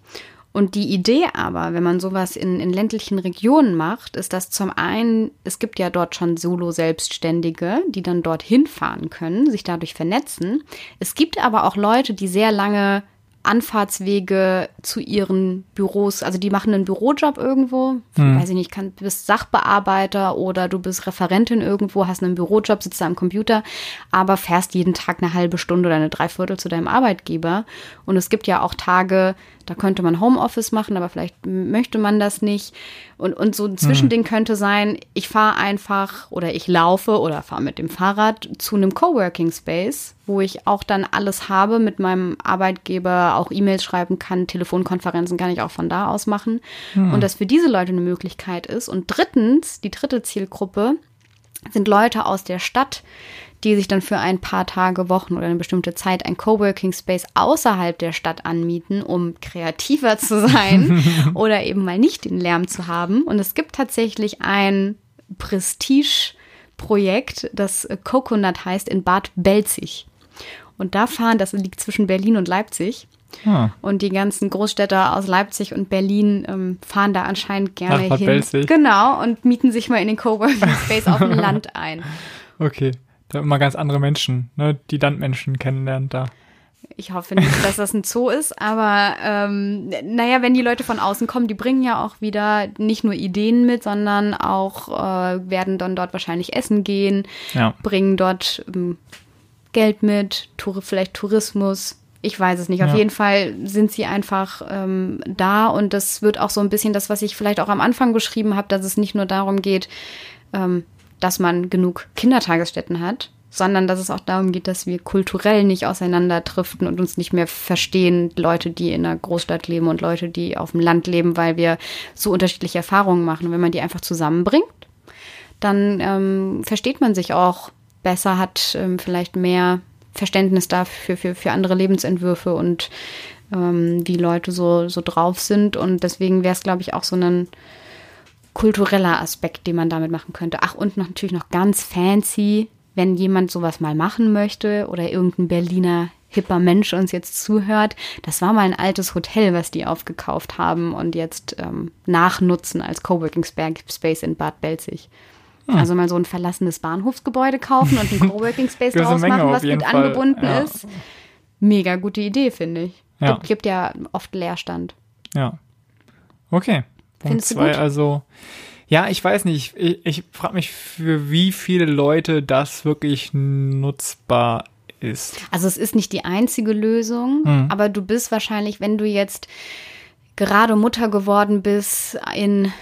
Und die Idee aber, wenn man sowas in, in ländlichen Regionen macht, ist, dass zum einen, es gibt ja dort schon Solo-Selbstständige, die dann dorthin fahren können, sich dadurch vernetzen. Es gibt aber auch Leute, die sehr lange Anfahrtswege zu ihren Büros, also die machen einen Bürojob irgendwo, weiß ich nicht, kann, du bist Sachbearbeiter oder du bist Referentin irgendwo, hast einen Bürojob, sitzt da am Computer, aber fährst jeden Tag eine halbe Stunde oder eine Dreiviertel zu deinem Arbeitgeber. Und es gibt ja auch Tage, da könnte man Homeoffice machen, aber vielleicht möchte man das nicht. Und, und so ein Zwischending könnte sein, ich fahre einfach oder ich laufe oder fahre mit dem Fahrrad zu einem Coworking Space, wo ich auch dann alles habe, mit meinem Arbeitgeber auch E-Mails schreiben kann, Telefonkonferenzen kann ich auch von da aus machen. Und dass für diese Leute eine Möglichkeit ist. Und drittens, die dritte Zielgruppe sind Leute aus der Stadt, die sich dann für ein paar Tage, Wochen oder eine bestimmte Zeit ein Coworking Space außerhalb der Stadt anmieten, um kreativer zu sein <laughs> oder eben mal nicht den Lärm zu haben. Und es gibt tatsächlich ein Prestige-Projekt, das Coconut heißt, in Bad Belzig. Und da fahren, das liegt zwischen Berlin und Leipzig. Ah, Und die ganzen Großstädter aus Leipzig und Berlin ähm, fahren da anscheinend gerne Bad hin. Belzig? Genau, und mieten sich mal in den Coworking Space auf dem <laughs> Land ein. okay. Da immer ganz andere Menschen, ne? Die Landmenschen kennenlernt da. Ich hoffe nicht, dass das ein Zoo ist, aber ähm, naja, wenn die Leute von außen kommen, die bringen ja auch wieder nicht nur Ideen mit, sondern auch äh, werden dann dort wahrscheinlich essen gehen, Ja. bringen dort ähm, Geld mit, Tour vielleicht Tourismus. Ich weiß es nicht. Auf Ja. jeden Fall sind sie einfach ähm, da und das wird auch so ein bisschen das, was ich vielleicht auch am Anfang beschrieben habe, dass es nicht nur darum geht, ähm, dass man genug Kindertagesstätten hat, sondern dass es auch darum geht, dass wir kulturell nicht auseinanderdriften und uns nicht mehr verstehen, Leute, die in einer Großstadt leben und Leute, die auf dem Land leben, weil wir so unterschiedliche Erfahrungen machen. Und wenn man die einfach zusammenbringt, dann ähm, versteht man sich auch besser, hat ähm, vielleicht mehr Verständnis dafür für, für andere Lebensentwürfe und ähm, wie Leute so, so drauf sind. Und deswegen wäre es, glaube ich, auch so ein kultureller Aspekt, den man damit machen könnte. Ach, und noch, natürlich noch ganz fancy, wenn jemand sowas mal machen möchte oder irgendein Berliner hipper Mensch uns jetzt zuhört. Das war mal ein altes Hotel, was die aufgekauft haben und jetzt ähm, nachnutzen als Coworking Spa- Space in Bad Belzig. Also mal so ein verlassenes Bahnhofsgebäude kaufen und einen <laughs> Coworking Space draus machen, was mit Fall, angebunden ja. ist. Mega gute Idee, finde ich. Ja. Gibt, gibt ja oft Leerstand. Ja. Okay. Punkt zwei, also. Ja, ich weiß nicht. Ich, ich frage mich, für wie viele Leute das wirklich nutzbar ist. Also es ist nicht die einzige Lösung, Hm. aber du bist wahrscheinlich, wenn du jetzt gerade Mutter geworden bist in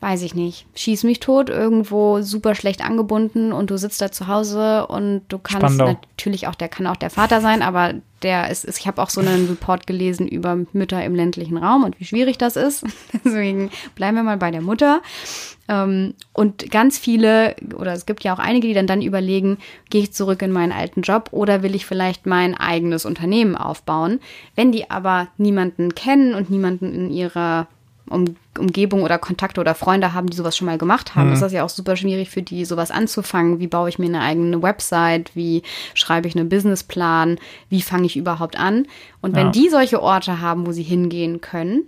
weiß ich nicht, schieß mich tot, irgendwo super schlecht angebunden und du sitzt da zu Hause und du kannst Spandau. natürlich auch, der kann auch der Vater sein, aber der ist, ist ich habe auch so einen Report gelesen über Mütter im ländlichen Raum und wie schwierig das ist. <laughs> Deswegen bleiben wir mal bei der Mutter. Ähm, und ganz viele, oder es gibt ja auch einige, die dann dann überlegen, gehe ich zurück in meinen alten Job oder will ich vielleicht mein eigenes Unternehmen aufbauen? Wenn die aber niemanden kennen und niemanden in ihrer um, Umgebung oder Kontakte oder Freunde haben, die sowas schon mal gemacht haben, ist das ja auch super schwierig für die, sowas anzufangen. Wie baue ich mir eine eigene Website? Wie schreibe ich einen Businessplan? Wie fange ich überhaupt an? Und wenn Ja. die solche Orte haben, wo sie hingehen können,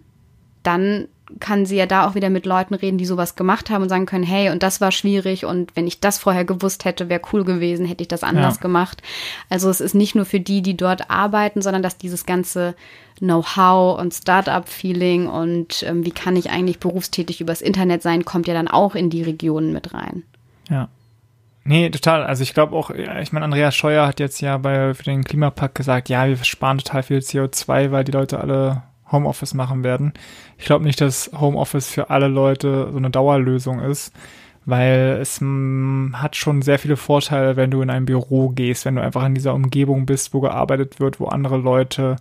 dann kann sie ja da auch wieder mit Leuten reden, die sowas gemacht haben und sagen können, hey, und das war schwierig und wenn ich das vorher gewusst hätte, wäre cool gewesen, hätte ich das anders Ja. gemacht. Also es ist nicht nur für die, die dort arbeiten, sondern dass dieses ganze Know-how und Startup-Feeling und ähm, wie kann ich eigentlich berufstätig übers Internet sein, kommt ja dann auch in die Regionen mit rein. Ja. Nee, total. Also ich glaube auch, ich meine, Andreas Scheuer hat jetzt ja bei für den Klimapakt gesagt, ja, wir sparen total viel CO2, weil die Leute alle Homeoffice machen werden. Ich glaube nicht, dass Homeoffice für alle Leute so eine Dauerlösung ist, weil es mm, hat schon sehr viele Vorteile, wenn du in ein Büro gehst, wenn du einfach in dieser Umgebung bist, wo gearbeitet wird, wo andere Leute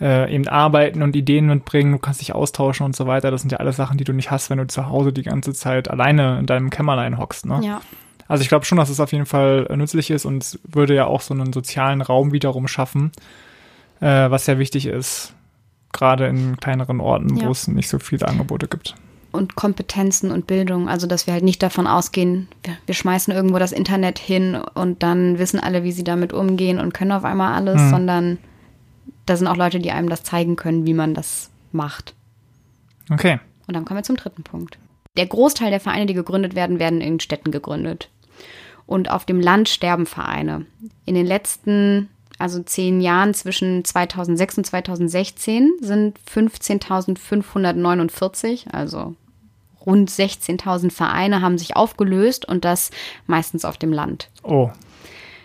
äh, eben arbeiten und Ideen mitbringen, du kannst dich austauschen und so weiter. Das sind ja alles Sachen, die du nicht hast, wenn du zu Hause die ganze Zeit alleine in deinem Kämmerlein hockst. Ne? Ja. Also ich glaube schon, dass es auf jeden Fall nützlich ist und es würde ja auch so einen sozialen Raum wiederum schaffen, äh, was sehr wichtig ist, gerade in kleineren Orten, Ja. wo es nicht so viele Angebote gibt. und Kompetenzen und Bildung. Also, dass wir halt nicht davon ausgehen, wir, wir schmeißen irgendwo das Internet hin und dann wissen alle, wie sie damit umgehen und können auf einmal alles, Hm. sondern da sind auch Leute, die einem das zeigen können, wie man das macht. Okay. Und dann kommen wir zum dritten Punkt. Der Großteil der Vereine, die gegründet werden, werden in Städten gegründet. Und auf dem Land sterben Vereine. In den letzten, also zehn Jahren zwischen 2006 und 2016 sind 15.549, also rund 16.000 Vereine haben sich aufgelöst und das meistens auf dem Land. Oh,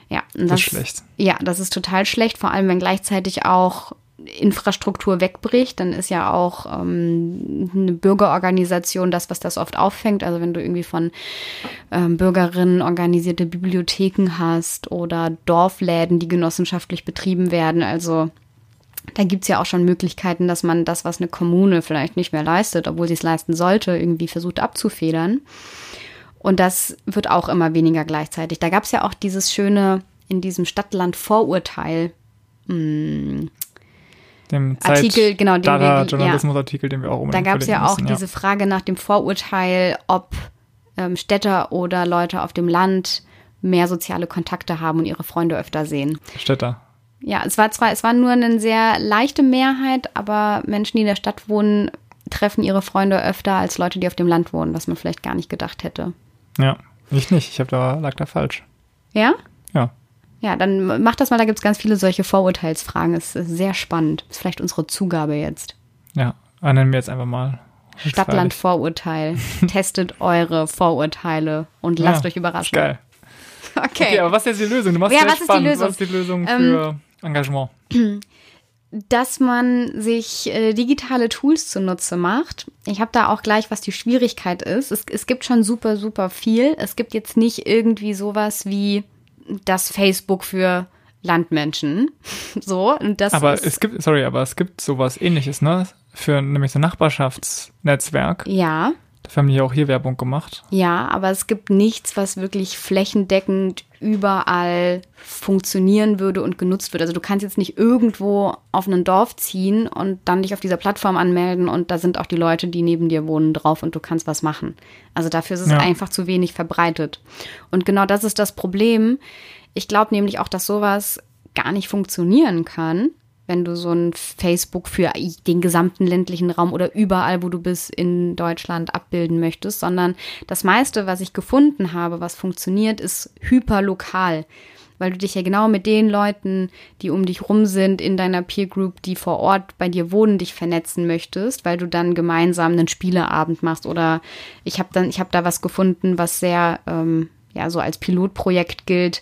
Ja, und das ist schlecht. ja, das ist total schlecht, vor allem wenn gleichzeitig auch Infrastruktur wegbricht, dann ist ja auch ähm, eine Bürgerorganisation das, was das oft auffängt. Also wenn du irgendwie von ähm, Bürgerinnen organisierte Bibliotheken hast oder Dorfläden, die genossenschaftlich betrieben werden. Also da gibt's ja auch schon Möglichkeiten, dass man das, was eine Kommune vielleicht nicht mehr leistet, obwohl sie es leisten sollte, irgendwie versucht abzufedern. Und das wird auch immer weniger gleichzeitig. Da gab's ja auch dieses schöne, in diesem Stadtland-Vorurteil, Dem Artikel, genau, den wir- Dada ja. Journalismusartikel, den wir auch Da unbedingt gab's ja auch müssen, diese Frage nach dem Vorurteil, ob ähm, Städter oder Leute auf dem Land mehr soziale Kontakte haben und ihre Freunde öfter sehen. Städter. Ja, es war zwar, es war nur eine sehr leichte Mehrheit, aber Menschen, die in der Stadt wohnen, treffen ihre Freunde öfter als Leute, die auf dem Land wohnen, was man vielleicht gar nicht gedacht hätte. Ja, ich nicht. Ich habe da lag da falsch. Ja? Ja. Ja, dann mach das mal, da gibt's ganz viele solche Vorurteilsfragen. Es ist sehr spannend. Ist vielleicht unsere Zugabe jetzt. Ja, nennen wir jetzt einfach mal. Stadtland Vorurteil. <laughs> Testet eure Vorurteile und lasst Ja, euch überraschen. Geil. Okay. Okay, aber was ist jetzt die Lösung? Du machst Ja, was ist die spannend. Lösung? Was ist die Lösung Ähm, für Engagement? <clears throat> dass man sich äh, digitale Tools zunutze macht. Ich habe da auch gleich, was die Schwierigkeit ist. Es, es gibt schon super, super viel. Es gibt jetzt nicht irgendwie sowas wie das Facebook für Landmenschen. <laughs> So, und das Aber es gibt, sorry, aber es gibt sowas ähnliches, ne? Für nämlich so ein Nachbarschaftsnetzwerk. ja, Dafür haben die ja auch hier Werbung gemacht. ja, aber es gibt nichts, was wirklich flächendeckend überall funktionieren würde und genutzt wird. Also du kannst jetzt nicht irgendwo auf ein Dorf ziehen und dann dich auf dieser Plattform anmelden und da sind auch die Leute, die neben dir wohnen, drauf und du kannst was machen. Also dafür ist es Ja. einfach zu wenig verbreitet. Und genau das ist das Problem. Ich glaube nämlich auch, dass sowas gar nicht funktionieren kann, wenn du so ein Facebook für den gesamten ländlichen Raum oder überall, wo du bist in Deutschland abbilden möchtest, sondern das meiste, was ich gefunden habe, was funktioniert, ist hyperlokal. Weil du dich ja genau mit den Leuten, die um dich rum sind, in deiner Peer Group, die vor Ort bei dir wohnen, dich vernetzen möchtest, weil du dann gemeinsam einen Spieleabend machst. Oder ich habe dann, ich habe da was gefunden, was sehr ähm, ja so als Pilotprojekt gilt.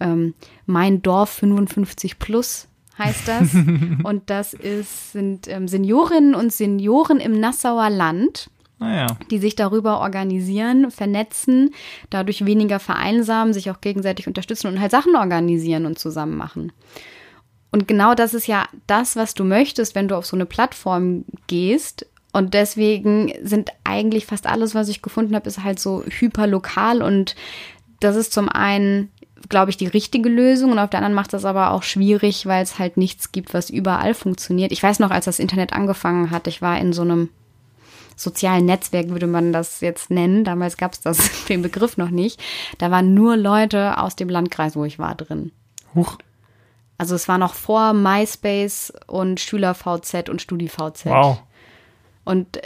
Ähm, mein Dorf 55 plus heißt das. <laughs> und das ist, sind ähm, Seniorinnen und Senioren im Nassauer Land. Naja. die sich darüber organisieren, vernetzen, dadurch weniger vereinsamen, sich auch gegenseitig unterstützen und halt Sachen organisieren und zusammen machen. Und genau das ist ja das, was du möchtest, wenn du auf so eine Plattform gehst. Und deswegen sind eigentlich fast alles, was ich gefunden habe, ist halt so hyperlokal. Und das ist zum einen, glaube ich, die richtige Lösung. Und auf der anderen macht das aber auch schwierig, weil es halt nichts gibt, was überall funktioniert. Ich weiß noch, als das Internet angefangen hat, ich war in so einem sozialen Netzwerk würde man das jetzt nennen. Damals gab es das <laughs> den Begriff noch nicht. Da waren nur Leute aus dem Landkreis, wo ich war, drin. Huch. Also es war noch vor MySpace und SchülerVZ und StudiVZ. Wow. Und äh,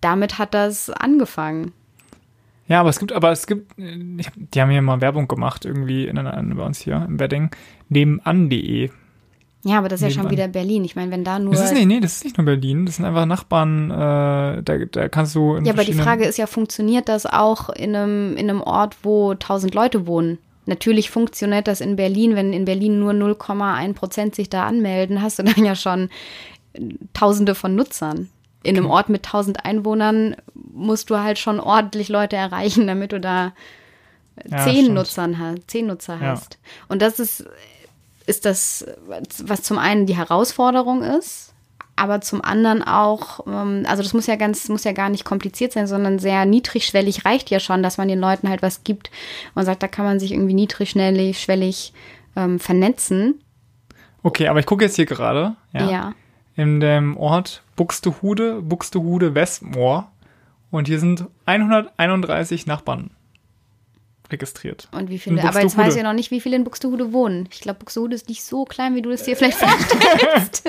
damit hat das angefangen. Ja, aber es gibt, aber es gibt, äh, ich, die haben hier mal Werbung gemacht, irgendwie in einer, bei uns hier im Wedding, nebenan.de. Ja, aber das ist ja schon Nebenan. wieder Berlin. Ich meine, wenn da nur. Das ist nicht, nee, das ist nicht nur Berlin, das sind einfach Nachbarn, äh, da, da kannst du in ja, aber die Frage ist ja, funktioniert das auch in einem, in einem Ort, wo tausend Leute wohnen? Natürlich funktioniert das in Berlin, wenn in Berlin nur 0,1 Prozent sich da anmelden, hast du dann ja schon äh, Tausende von Nutzern. In einem Ort mit tausend Einwohnern musst du halt schon ordentlich Leute erreichen, <laughs> damit du da Ja, zehn stimmt. Nutzern hast, zehn Nutzer Ja. hast. Und das ist, ist das, was zum einen die Herausforderung ist, aber zum anderen auch, ähm, also das muss ja ganz, muss ja gar nicht kompliziert sein, sondern sehr niedrigschwellig reicht ja schon, dass man den Leuten halt was gibt und sagt, da kann man sich irgendwie niedrigschwellig schwellig, ähm, vernetzen. Okay, aber ich gucke jetzt hier gerade, ja, Ja. in dem Ort Buxtehude, Buxtehude Westmoor und hier sind 131 Nachbarn registriert. Und wie viele, aber jetzt weiß ich noch nicht, wie viele in Buxtehude wohnen. Ich glaube, Buxtehude ist nicht so klein, wie du es dir vielleicht <laughs> vorstellst.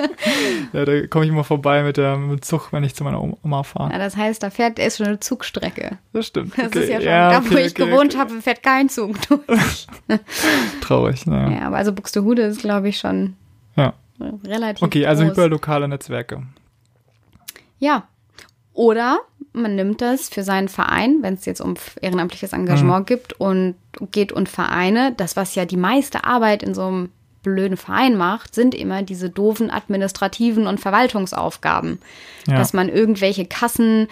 Ja, da komme ich immer vorbei mit dem Zug, wenn ich zu meiner Oma fahre. ja, das heißt, da fährt ist schon eine Zugstrecke. Das stimmt. Das okay. ist ja schon, da wo okay, ich gewohnt habe, fährt kein Zug durch. <laughs> Traurig, naja. Ja, aber also Buxtehude ist, glaube ich, schon Ja. relativ Okay, also groß. hyperlokale Netzwerke. Ja. Oder man nimmt das für seinen Verein, wenn es jetzt um ehrenamtliches Engagement gibt und geht und Vereine, das was ja die meiste Arbeit in so einem blöden Verein macht, sind immer diese doofen administrativen und Verwaltungsaufgaben. Ja. Dass man irgendwelche Kassen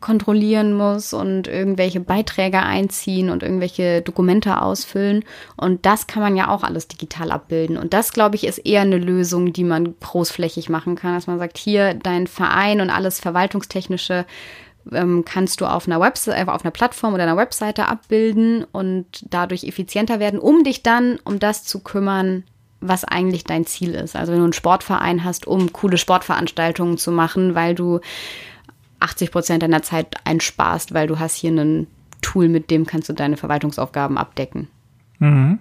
kontrollieren muss und irgendwelche Beiträge einziehen und irgendwelche Dokumente ausfüllen. Und das kann man ja auch alles digital abbilden. Und das, glaube ich, ist eher eine Lösung, die man großflächig machen kann, dass man sagt, hier dein Verein und alles verwaltungstechnische ähm, kannst du auf einer Website, auf einer Plattform oder einer Webseite abbilden und dadurch effizienter werden, um dich dann um das zu kümmern, was eigentlich dein Ziel ist. Also wenn du einen Sportverein hast, um coole Sportveranstaltungen zu machen, weil du 80 Prozent deiner Zeit einsparst, weil du hast hier ein Tool, mit dem kannst du deine Verwaltungsaufgaben abdecken. Mhm.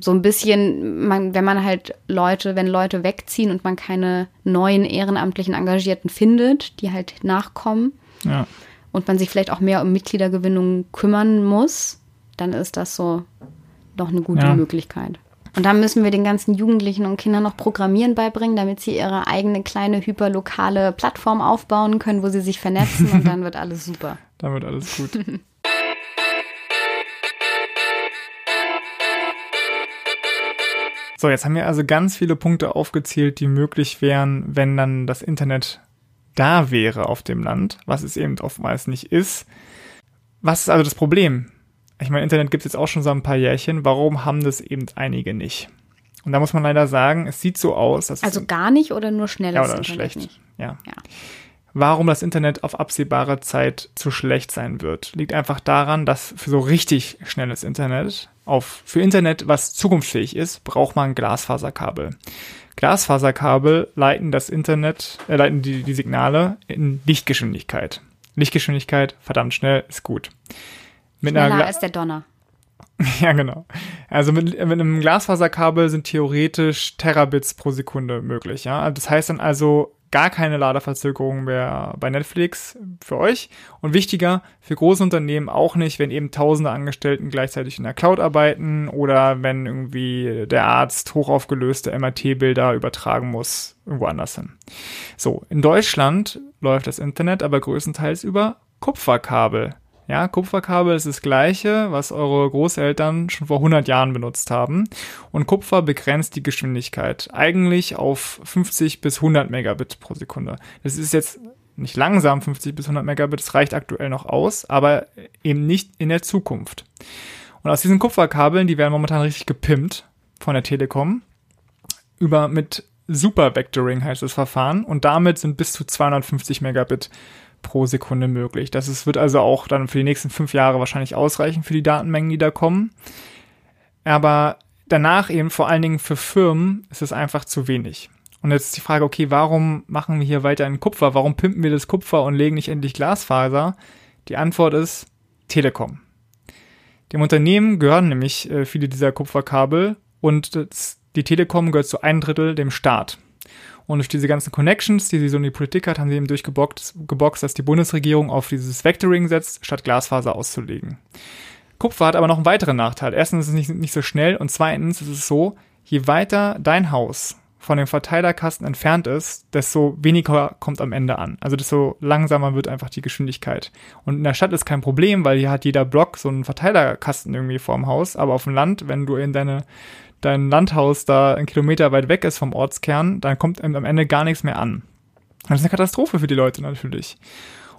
So ein bisschen, man, wenn man halt Leute, wenn Leute wegziehen und man keine neuen ehrenamtlichen Engagierten findet, die halt nachkommen Ja. und man sich vielleicht auch mehr um Mitgliedergewinnung kümmern muss, dann ist das so noch eine gute Ja. Möglichkeit. Und dann müssen wir den ganzen Jugendlichen und Kindern noch Programmieren beibringen, damit sie ihre eigene kleine hyperlokale Plattform aufbauen können, wo sie sich vernetzen und dann wird alles super. <laughs> Dann wird alles gut. So, jetzt haben wir also ganz viele Punkte aufgezählt, die möglich wären, wenn dann das Internet da wäre auf dem Land, was es eben oftmals nicht ist. Was ist also das Problem? Ich meine, Internet gibt es jetzt auch schon so ein paar Jährchen. Warum haben das eben einige nicht? Und da muss man leider sagen, es sieht so aus, dass Also es gar nicht oder nur schnelles ja, oder Internet schlecht. nicht? Ja. Ja. Warum das Internet auf absehbare Zeit zu schlecht sein wird, liegt einfach daran, dass für so richtig schnelles Internet, auf, für Internet, was zukunftsfähig ist, braucht man Glasfaserkabel. Glasfaserkabel leiten das Internet, äh, leiten die, die Signale in Lichtgeschwindigkeit. Lichtgeschwindigkeit, verdammt schnell, ist gut. Mit einer Schneller Gla- als der Donner. <laughs> ja, genau. Also mit, mit einem Glasfaserkabel sind theoretisch Terabits pro Sekunde möglich. Ja? Das heißt dann also gar keine Ladeverzögerung mehr bei Netflix für euch. Und wichtiger, für große Unternehmen auch nicht, wenn eben tausende Angestellten gleichzeitig in der Cloud arbeiten oder wenn irgendwie der Arzt hochaufgelöste MRT-Bilder übertragen muss, irgendwo anders hin. So, in Deutschland läuft das Internet aber größtenteils über Kupferkabel. Ja, Kupferkabel ist das gleiche, was eure Großeltern schon vor 100 Jahren benutzt haben. Und Kupfer begrenzt die Geschwindigkeit eigentlich auf 50 bis 100 Megabit pro Sekunde. Das ist jetzt nicht langsam 50 bis 100 Megabit, das reicht aktuell noch aus, aber eben nicht in der Zukunft. Und aus diesen Kupferkabeln, die werden momentan richtig gepimpt von der Telekom, über mit Super Vectoring heißt das Verfahren und damit sind bis zu 250 Megabit pro Sekunde möglich. Das ist, wird also auch dann für die nächsten fünf Jahre wahrscheinlich ausreichen für die Datenmengen, die da kommen. Aber danach eben vor allen Dingen für Firmen ist es einfach zu wenig. Und jetzt die Frage, okay, warum machen wir hier weiter in Kupfer? Warum pimpen wir das Kupfer und legen nicht endlich Glasfaser? Die Antwort ist Telekom. Dem Unternehmen gehören nämlich äh, viele dieser Kupferkabel und die Telekom gehört zu ein Drittel dem Staat. Und durch diese ganzen Connections, die sie so in die Politik hat, haben sie eben durchgeboxt, geboxt, dass die Bundesregierung auf dieses Vectoring setzt, statt Glasfaser auszulegen. Kupfer hat aber noch einen weiteren Nachteil. Erstens ist es nicht, nicht so schnell und zweitens ist es so, je weiter dein Haus von dem Verteilerkasten entfernt ist, desto weniger kommt am Ende an. Also desto langsamer wird einfach die Geschwindigkeit. Und in der Stadt ist kein Problem, weil hier hat jeder Block so einen Verteilerkasten irgendwie vorm Haus. Aber auf dem Land, wenn du in deine, dein Landhaus da einen Kilometer weit weg ist vom Ortskern, dann kommt am Ende gar nichts mehr an. Das ist eine Katastrophe für die Leute natürlich.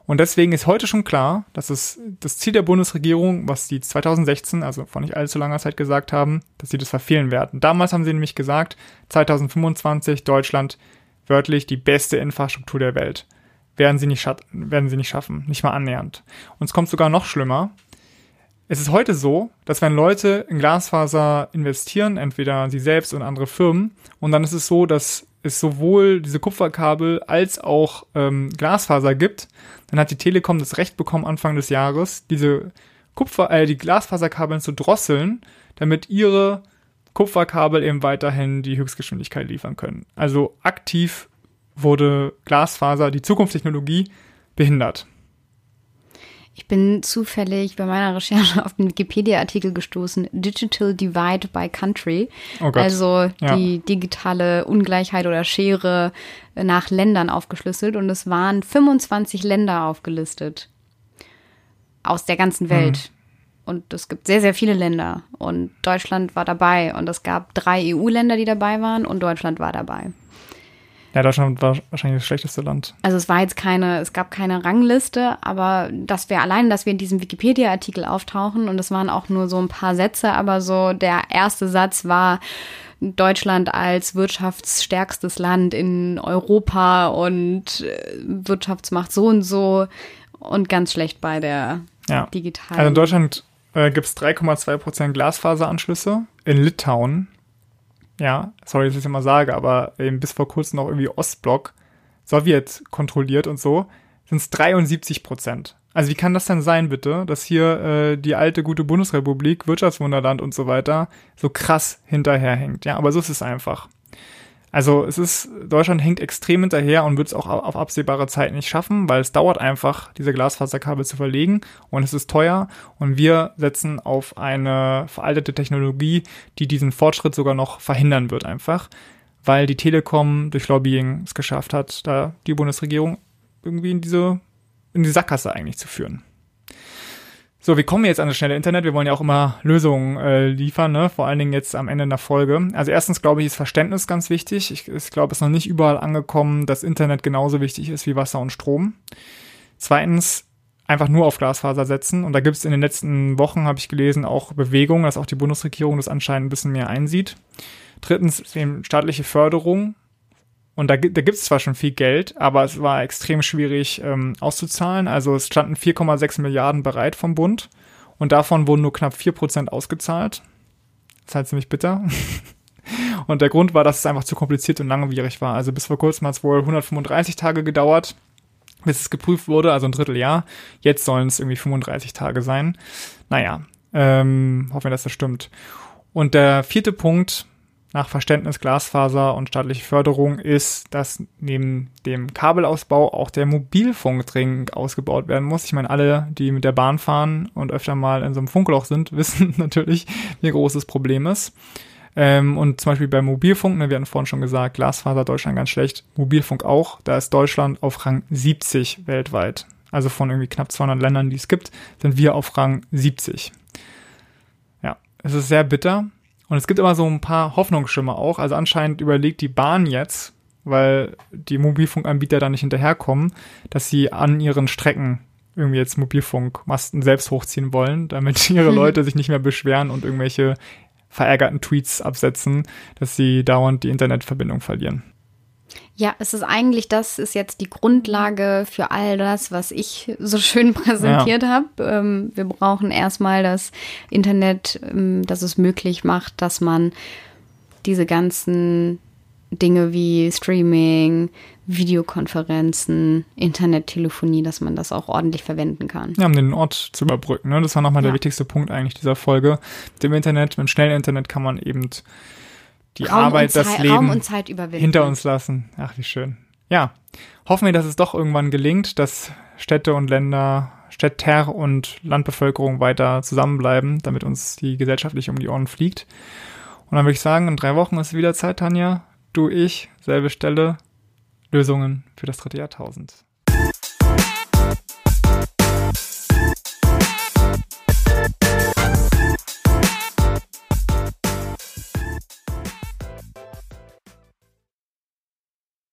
Und deswegen ist heute schon klar, dass es das Ziel der Bundesregierung, was die 2016, also vor nicht allzu langer Zeit gesagt haben, dass sie das verfehlen werden. Damals haben sie nämlich gesagt, 2025 Deutschland wörtlich die beste Infrastruktur der Welt. Werden sie nicht, werden sie nicht schaffen, nicht mal annähernd. Und es kommt sogar noch schlimmer. Es ist heute so, dass wenn Leute in Glasfaser investieren, entweder sie selbst und andere Firmen, und dann ist es so, dass es sowohl diese Kupferkabel als auch ähm, Glasfaser gibt, dann hat die Telekom das Recht bekommen, Anfang des Jahres, diese Kupfer, äh, die Glasfaserkabeln zu drosseln, damit ihre Kupferkabel eben weiterhin die Höchstgeschwindigkeit liefern können. Also aktiv wurde Glasfaser, die Zukunftstechnologie, behindert. Ich bin zufällig bei meiner Recherche auf den Wikipedia-Artikel gestoßen, Digital Divide by Country. Oh also die ja. digitale Ungleichheit oder Schere nach Ländern aufgeschlüsselt. Und es waren 25 Länder aufgelistet. Aus der ganzen mhm. Welt. Mhm. Und es gibt sehr, sehr viele Länder. Und Deutschland war dabei. Und es gab drei EU-Länder, die dabei waren. Und Deutschland war dabei. Ja, Deutschland war wahrscheinlich das schlechteste Land. Also es war jetzt keine, es gab keine Rangliste, aber dass wir allein, dass wir in diesem Wikipedia-Artikel auftauchen und es waren auch nur so ein paar Sätze, aber so der erste Satz war Deutschland als wirtschaftsstärkstes Land in Europa und äh, Wirtschaftsmacht so und so und ganz schlecht bei der ja. digitalen. Also in Deutschland äh, gibt es 3,2 Prozent Glasfaseranschlüsse. In Litauen ja, sorry, dass ich das immer sage, aber eben bis vor kurzem noch irgendwie Ostblock, Sowjet kontrolliert und so, sind es 73 Prozent. Also wie kann das denn sein, bitte, dass hier äh, die alte gute Bundesrepublik, Wirtschaftswunderland und so weiter so krass hinterherhängt? Ja, aber so ist es einfach. Also es ist, Deutschland hängt extrem hinterher und wird es auch auf absehbare Zeit nicht schaffen, weil es dauert einfach, diese Glasfaserkabel zu verlegen und es ist teuer und wir setzen auf eine veraltete Technologie, die diesen Fortschritt sogar noch verhindern wird einfach, weil die Telekom durch Lobbying es geschafft hat, da die Bundesregierung irgendwie in diese, in die Sackgasse eigentlich zu führen. So, wie kommen wir jetzt an das schnelle Internet? Wir wollen ja auch immer Lösungen äh, liefern, ne? vor allen Dingen jetzt am Ende einer Folge. Also erstens glaube ich, ist Verständnis ganz wichtig. Ich, ich glaube, es ist noch nicht überall angekommen, dass Internet genauso wichtig ist wie Wasser und Strom. Zweitens, einfach nur auf Glasfaser setzen. Und da gibt es in den letzten Wochen, habe ich gelesen, auch Bewegungen, dass auch die Bundesregierung das anscheinend ein bisschen mehr einsieht. Drittens, eben staatliche Förderung. Und da, da gibt es zwar schon viel Geld, aber es war extrem schwierig ähm, auszuzahlen. Also es standen 4,6 Milliarden bereit vom Bund und davon wurden nur knapp 4% ausgezahlt. Das ist halt ziemlich bitter. <laughs> und der Grund war, dass es einfach zu kompliziert und langwierig war. Also bis vor kurzem hat es wohl 135 Tage gedauert, bis es geprüft wurde, also ein Dritteljahr. Jetzt sollen es irgendwie 35 Tage sein. Naja, ähm, hoffen wir, dass das stimmt. Und der vierte Punkt, nach Verständnis Glasfaser und staatliche Förderung ist, dass neben dem Kabelausbau auch der Mobilfunk dringend ausgebaut werden muss. Ich meine, alle, die mit der Bahn fahren und öfter mal in so einem Funkloch sind, <laughs> wissen natürlich, wie groß das Problem ist. Ähm, und zum Beispiel bei Mobilfunk, ne, wir hatten vorhin schon gesagt, Glasfaser Deutschland ganz schlecht, Mobilfunk auch, da ist Deutschland auf Rang 70 weltweit. Also von irgendwie knapp 200 Ländern, die es gibt, sind wir auf Rang 70. Ja, es ist sehr bitter, und es gibt immer so ein paar Hoffnungsschimmer auch. Also anscheinend überlegt die Bahn jetzt, weil die Mobilfunkanbieter da nicht hinterherkommen, dass sie an ihren Strecken irgendwie jetzt Mobilfunkmasten selbst hochziehen wollen, damit <laughs> ihre Leute sich nicht mehr beschweren und irgendwelche verärgerten Tweets absetzen, dass sie dauernd die Internetverbindung verlieren. Ja, es ist eigentlich, das ist jetzt die Grundlage für all das, was ich so schön <laughs> präsentiert ja. habe. Ähm, wir brauchen erstmal das Internet, ähm, das es möglich macht, dass man diese ganzen Dinge wie Streaming, Videokonferenzen, Internettelefonie, dass man das auch ordentlich verwenden kann. Ja, um den Ort zu überbrücken. Ne? Das war nochmal ja. der wichtigste Punkt eigentlich dieser Folge. Mit dem Internet, mit dem schnellen Internet kann man eben die Raum Arbeit, das Leben hinter uns lassen. Ach, wie schön. Ja, hoffen wir, dass es doch irgendwann gelingt, dass Städte und Länder, Städter und Landbevölkerung weiter zusammenbleiben, damit uns die gesellschaftlich um die Ohren fliegt. Und dann würde ich sagen, in drei Wochen ist wieder Zeit, Tanja. Du, ich, selbe Stelle. Lösungen für das dritte Jahrtausend.